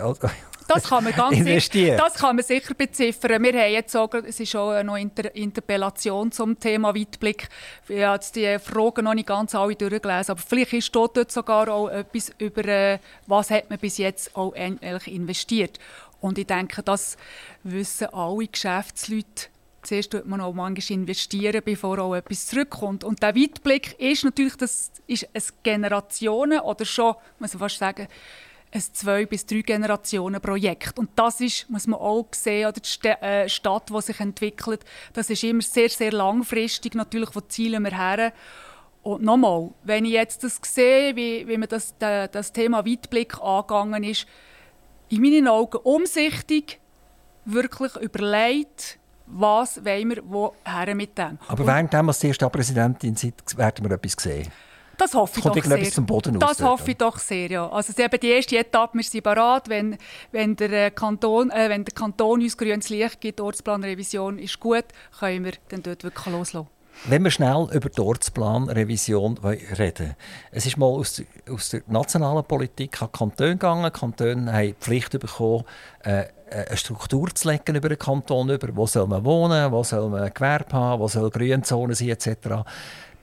das kann man ganz sicher, das kann man sicher beziffern. Wir haben jetzt auch, es ist auch noch Inter Interpellation zum Thema Weitblick. Ich habe die Fragen noch nicht ganz alle durchgelesen, aber vielleicht ist dort sogar auch etwas über, äh, was hat man bis jetzt auch investiert. Und ich denke, das wissen alle Geschäftsleute Zuerst tut man auch manchmal investieren, bevor auch etwas zurückkommt. Und der Weitblick ist natürlich, das ist ein Generationen oder schon, muss man fast sagen, ein zwei bis drei Generationen Projekt. Und das ist, muss man auch sehen, oder die St äh, Stadt, die sich entwickelt, das ist immer sehr, sehr langfristig natürlich, wo zielen wir her. Und nochmal, wenn ich jetzt das sehe, wie, wie man das, das Thema Weitblick angegangen ist, in meinen Augen umsichtig, wirklich überlegt, was wollen wir woher mit dem. Aber während was Sie Stadtpräsidentin sind, werden wir etwas sehen? Das hoffe ich doch sehr. Zum Boden das hoffe ich doch sehr, ja. Also eben die erste Etappe, wir sind bereit, wenn, wenn, der äh, Kanton, äh, wenn der Kanton uns grünes Licht gibt, die Ortsplanrevision ist gut, können wir dann dort wirklich loslassen. Wenn wir schnell über die Ortsplanrevision reden Es ist mal aus der, aus der nationalen Politik an Kantone gegangen. Die Kantone haben die Pflicht bekommen, äh, äh, eine Struktur zu legen über den Kanton, über wo soll man wohnen, wo soll man Gewerbe haben, wo soll Grünzone sein etc.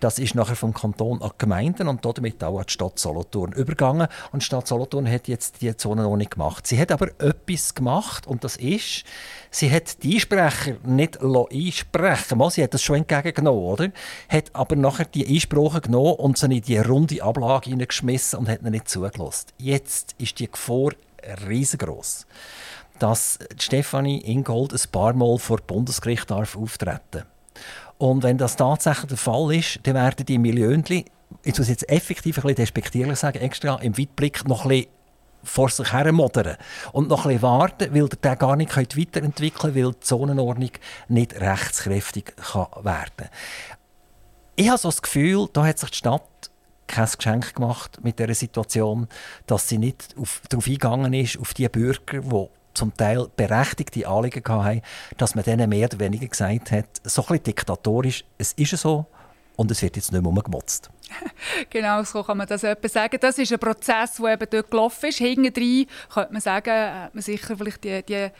Das ist nachher vom Kanton an die Gemeinden und damit auch an die Stadt Solothurn übergegangen. Und die Stadt Solothurn hat jetzt die Zone noch nicht gemacht. Sie hat aber etwas gemacht und das ist, sie hat die Einsprecher nicht einsprechen Mal, Sie hat das schon entgegengenommen, oder? Hat aber nachher die Einsprache genommen und sie in die runde Ablage hineingeschmissen und hat ihnen nicht zugelassen. Jetzt ist die Gefahr riesengroß, dass Stefanie Ingold ein paar Mal vor Bundesgericht darf auftreten und wenn das tatsächlich der Fall ist, dann werden die Millionen, ich muss jetzt effektiv ein bisschen despektierlich sagen, extra im Weitblick noch ein vor sich her modern und noch ein warten, weil der gar nicht weiterentwickeln kann, weil die Zonenordnung nicht rechtskräftig kann werden kann. Ich habe so das Gefühl, da hat sich die Stadt kein Geschenk gemacht mit dieser Situation, dass sie nicht auf, darauf eingegangen ist, auf die Bürger, die zum Teil berechtigte Anliegen hatten, dass man denen mehr oder weniger gesagt hat, so ein bisschen diktatorisch, es ist so und es wird jetzt nicht mehr umgemotzt. *laughs* genau, so kann man das etwa sagen. Das ist ein Prozess, der eben dort gelaufen ist. Hintendrein könnte man sagen, hat man sicher vielleicht die, die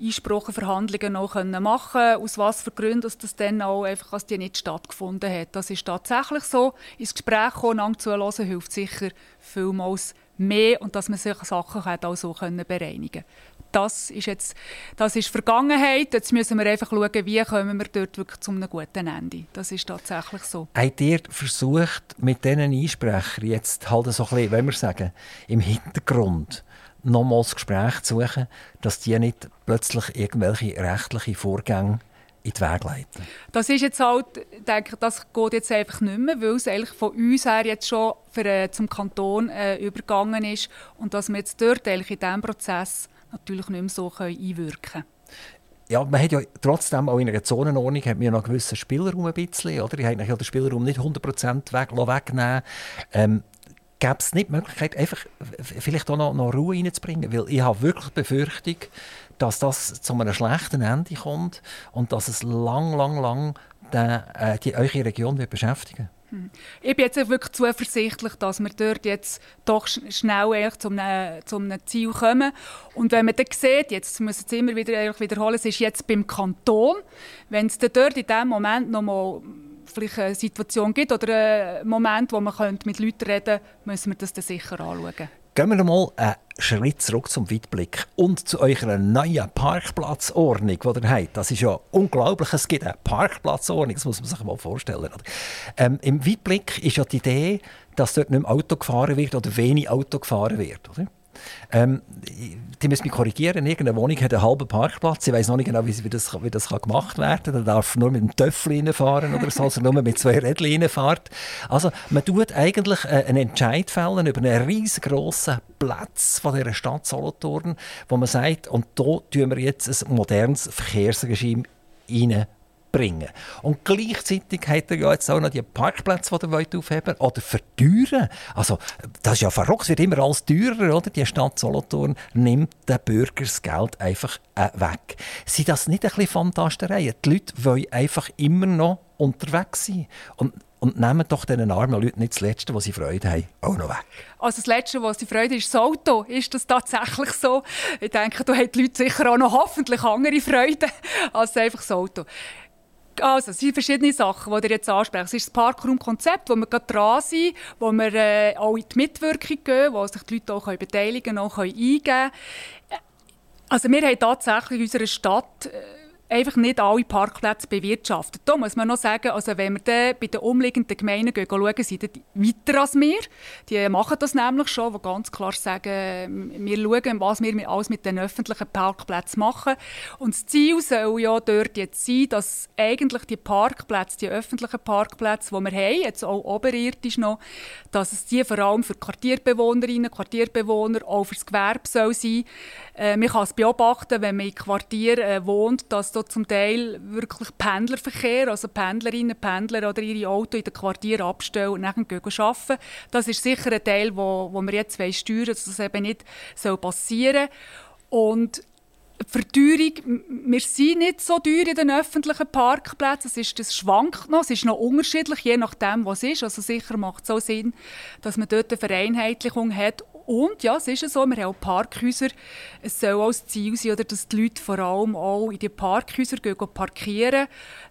Einspracheverhandlungen noch machen können. Aus was für Gründen dass das dann auch einfach, dass die nicht stattgefunden hat. Das ist tatsächlich so. Ins Gespräch kommen, lang zuhören, hilft sicher vielmals mehr und dass man solche Sachen auch so bereinigen kann das ist jetzt das ist Vergangenheit. Jetzt müssen wir einfach schauen, wie kommen wir dort wirklich zu einem guten Ende. Das ist tatsächlich so. Habt ihr versucht, mit diesen Einsprechern jetzt halt so ein bisschen, wenn wir sagen, im Hintergrund nochmals Gespräch zu suchen, dass die nicht plötzlich irgendwelche rechtlichen Vorgänge in die Wege leiten. Das ist jetzt halt, denke, das geht jetzt einfach nicht mehr, weil es eigentlich von uns her jetzt schon für, äh, zum Kanton äh, übergegangen ist und dass wir jetzt dort eigentlich in diesem Prozess natürlich nicht mehr so einwirken können. Ja, man hat ja trotzdem auch in einer Zonenordnung hat man ja noch einen gewissen Spielraum ein bisschen, oder? Ich habe den Spielraum nicht 100% weg, wegnehmen ähm, Gäbe es nicht die Möglichkeit, einfach vielleicht auch noch, noch Ruhe reinzubringen? Weil ich habe wirklich die Befürchtung, dass das zu einem schlechten Ende kommt und dass es lang, lang, lang den, äh, die, eure Region wird beschäftigen wird. Hm. Ich bin jetzt wirklich zuversichtlich, dass wir dort jetzt doch schnell zu einem, zu einem Ziel kommen. Und wenn man dann sieht, jetzt muss ich es immer wieder wiederholen, es ist jetzt beim Kanton, wenn es dort in diesem Moment noch mal vielleicht eine Situation gibt oder einen Moment, wo man mit Leuten reden könnte, müssen wir das dann sicher anschauen. Gehen wir mal einen Schritt zurück zum Weitblick und zu eurer neuen Parkplatzordnung, die ihr habt. Das ist ja unglaublich. Es gibt eine Parkplatzordnung, das muss man sich mal vorstellen. Ähm, Im Weitblick ist ja die Idee, dass dort nicht mehr Auto gefahren wird oder wenig Auto gefahren wird. Oder? Ähm, die müssen mich korrigieren. Irgendeine Wohnung hat einen halben Parkplatz. Ich weiß noch nicht genau, wie, das, wie das gemacht werden kann. Da darf nur mit einem Töffel fahren oder so, also nur mit zwei Rädchen fährt. Also man tut eigentlich äh, einen Entscheid fällen über einen riesengroßen Platz von dieser Stadt Solothurn, wo man sagt, und da tun wir jetzt ein modernes Verkehrsregime rein bringen. Und gleichzeitig hat er ja jetzt auch noch die Parkplätze, die er aufheben oder verteuern. Also, das ist ja verrückt, es wird immer alles teurer, oder? Die Stadt Solothurn nimmt den Bürgern das Geld einfach äh, weg. Sind das nicht ein bisschen Fantastereien? Die Leute wollen einfach immer noch unterwegs sein. Und und nehmen doch diesen armen Leuten nicht das Letzte, was sie Freude haben, auch noch weg. Also das Letzte, was sie Freude haben, ist das Auto. Ist das tatsächlich so? Ich denke, da haben die Leute sicher auch noch hoffentlich andere Freude *laughs* als einfach das Auto. Also, es sind verschiedene Sachen, die ihr jetzt ansprecht. Es ist das Parkraumkonzept, wo wir gerade dran sind, wo wir äh, auch in die Mitwirkung gehen, wo sich die Leute auch beteiligen und auch eingeben können. Also wir haben tatsächlich in unserer Stadt... Äh, einfach nicht alle Parkplätze bewirtschaftet. Da muss man noch sagen, also wenn wir bei den umliegenden Gemeinden schauen, sind die weiter als wir. Die machen das nämlich schon, die ganz klar sagen, wir schauen, was wir alles mit den öffentlichen Parkplätzen machen. Und das Ziel soll ja dort jetzt sein, dass eigentlich die Parkplätze, die öffentlichen Parkplätze, die wir haben, jetzt auch oberirdisch noch, dass es die vor allem für Quartierbewohnerinnen, Quartierbewohner, auch für das Gewerbe soll sein. Äh, man kann es beobachten, wenn man in Quartieren äh, wohnt, dass zum Teil wirklich Pendlerverkehr, also Pendlerinnen, Pendler oder ihre Autos in den Quartieren abstellen und dann gehen arbeiten. Das ist sicher ein Teil, wo, wo wir jetzt steuern dass das eben nicht passieren soll. Und Verteuerung, wir sind nicht so teuer in den öffentlichen Parkplätzen. Das, ist, das schwankt noch, es ist noch unterschiedlich, je nachdem, was es ist. Also sicher macht es so Sinn, dass man dort eine Vereinheitlichung hat Und ja, es ist so, wir haben auch Parkhäuser. Es soll auch das Ziel sein, oder, dass die Leute vor allem auch in die Parkhäuser gehen, gehen parkieren.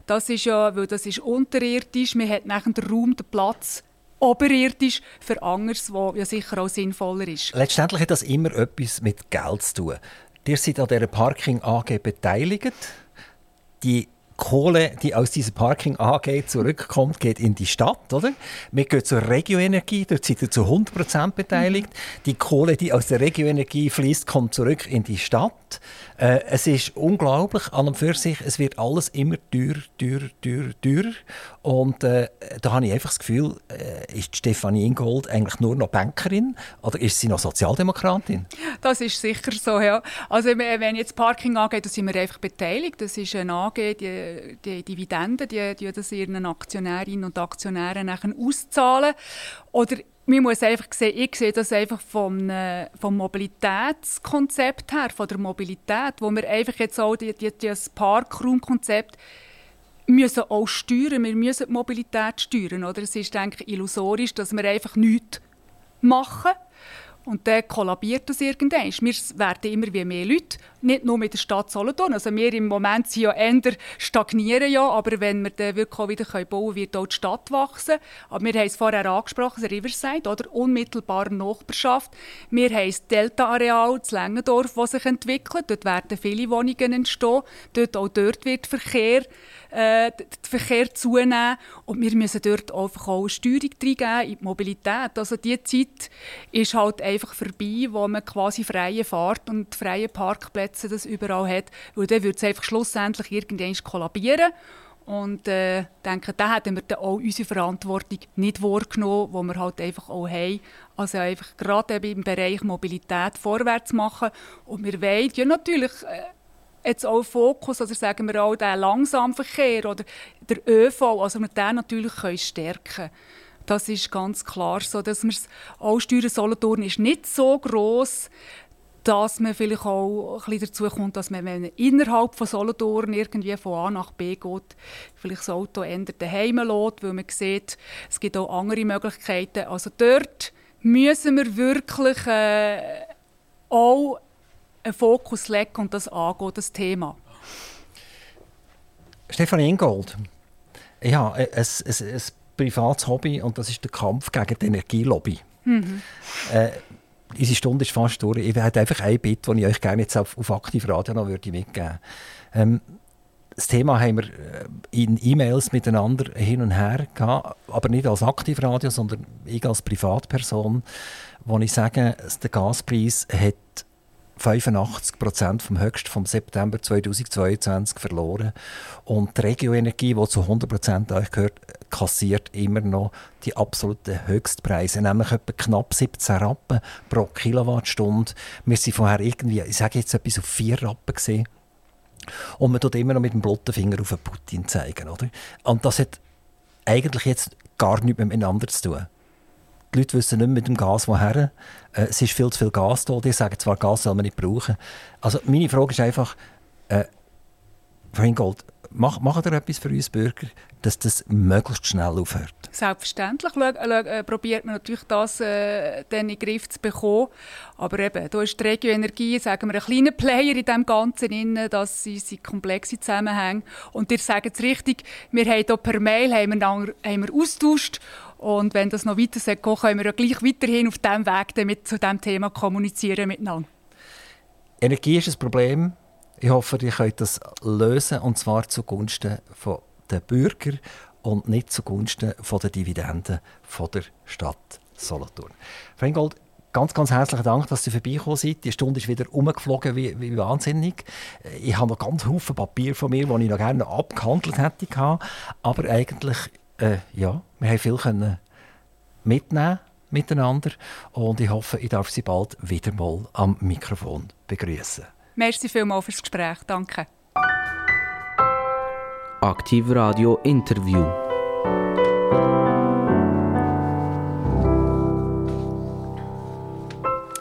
Das ist ja, weil das ist unterirdisch. Man hat nachher den Raum, den Platz oberirdisch für anderes, was ja sicher auch sinnvoller ist. Letztendlich hat das immer etwas mit Geld zu tun. Ihr seid an dieser Parking AG beteiligt. Die Kohle, die aus dieser Parking AG zurückkommt, geht in die Stadt, oder? Wir gehen zur Regioenergie, dort seid ihr zu 100% beteiligt. Mhm. Die Kohle, die aus der Regioenergie fließt, kommt zurück in die Stadt. Äh, es ist unglaublich an und für sich, es wird alles immer teurer, teurer, teurer, teurer. Und äh, da habe ich einfach das Gefühl, äh, ist Stefanie Ingold eigentlich nur noch Bankerin oder ist sie noch Sozialdemokratin? Das ist sicher so, ja. Also wenn jetzt Parking angeht, dann sind wir einfach beteiligt. Das ist eine AG, die die Dividenden, die, die das ihren Aktionärinnen und Aktionären nachher auszahlen. Oder man muss einfach sehen, ich sehe das einfach vom, äh, vom Mobilitätskonzept her, von der Mobilität, wo wir einfach jetzt auch die, die, das Parkraumkonzept müssen auch steuern. Wir müssen die Mobilität steuern. Oder? Es ist denke ich, illusorisch, dass wir einfach nichts machen und dann kollabiert das irgendwann. Wir werden immer wie mehr Leute, nicht nur mit der Stadt Solothurn. Also wir im Moment sind ja eher stagnieren, ja, aber wenn wir dann wirklich auch wieder bauen können, wird auch die Stadt wachsen. Aber wir haben es vorher angesprochen, das Riverside, oder unmittelbare Nachbarschaft. Wir haben das Delta-Areal, das Längendorf, das sich entwickelt. Dort werden viele Wohnungen entstehen. Dort, auch dort wird Verkehr äh, der Verkehr zunehmen. Und wir müssen dort einfach auch Steuerung reingeben in die Mobilität. Also die Zeit ist halt einfach vorbei, wo man quasi freie Fahrt und freie Parkplätze das überall hat. Weil dann würde es einfach schlussendlich irgendwann kollabieren. Und äh, denke, da hätten wir dann auch unsere Verantwortung nicht wahrgenommen, die wir halt einfach auch haben. Also einfach gerade im Bereich Mobilität vorwärts machen. Und wir wollen ja natürlich... Äh, jetzt auch Fokus, also sagen wir auch den Langsamverkehr oder der ÖV, also wir den natürlich können stärken Das ist ganz klar so, dass wir auch steuern Solothurn ist nicht so groß, dass man vielleicht auch ein dazu kommt, dass man, wenn man innerhalb von Solothurn irgendwie von A nach B geht, vielleicht das Auto ändert daheim lässt, weil man sieht, es gibt auch andere Möglichkeiten. Also dort müssen wir wirklich äh, auch einen Fokus legen und das angehen, das Thema. Stefan Ingold, ja, ein, ein, ein, privates Hobby und das ist der Kampf gegen die Energielobby. Mhm. Äh, unsere Stunde ist fast durch. Ich hätte einfach ein Bit, das ich euch gerne jetzt auf, auf Aktiv Radio noch würde mitgeben ähm, das Thema haben wir äh, in E-Mails miteinander hin und her gehabt, aber nicht als Aktivradio, sondern ich als Privatperson, wo ich sage, der Gaspreis hat 85 Prozent vom Höchst vom September 2022 verloren. Und die Regioenergie, die zu 100 Prozent euch gehört, kassiert immer noch die absoluten Höchstpreise, nämlich etwa knapp 17 Rappen pro Kilowattstunde. Wir sind vorher irgendwie, ich sage jetzt etwas auf 4 Rappen gesehen. Und man tut immer noch mit dem blotten Finger auf Putin zeigen, oder? Und das hat eigentlich jetzt gar nichts miteinander zu tun. Die Leute wissen nicht mehr mit dem Gas woher. Äh, es ist viel zu viel Gas da. Die sagen zwar, Gas soll man nicht brauchen. Also meine Frage ist einfach, äh, Frau Ingold, mach, machen ihr etwas für uns Bürger, dass das möglichst schnell aufhört? Selbstverständlich äh, probiert man natürlich das äh, in den Griff zu bekommen. Aber eben, da ist die Regioenergie, sagen wir, ein kleiner Player in dem Ganzen, drin, dass sie, sie komplexe Zusammenhänge. Und ihr sagt es richtig, wir haben hier per Mail haben wir, haben wir austauscht und wenn das noch weiter geht, können wir ja gleich weiterhin auf diesem Weg damit zu diesem Thema kommunizieren miteinander. Energie ist ein Problem. Ich hoffe, ihr könnt das lösen, und zwar zugunsten der Bürger und nicht zugunsten der Dividenden der Stadt Solothurn. Frau Ingold, ganz, ganz herzlichen Dank, dass Sie vorbeigekommen sind. Die Stunde ist wieder umgeflogen wie, wie wahnsinnig. Ich habe noch ganz viele Papier von mir, die ich noch gerne abgehandelt hätte. Aber eigentlich äh, ja, wir haben viel können mitnehmen miteinander und ich hoffe, ich darf Sie bald wieder mal am Mikrofon begrüßen. Merci vielmals fürs Gespräch. Danke. Aktiv Radio Interview.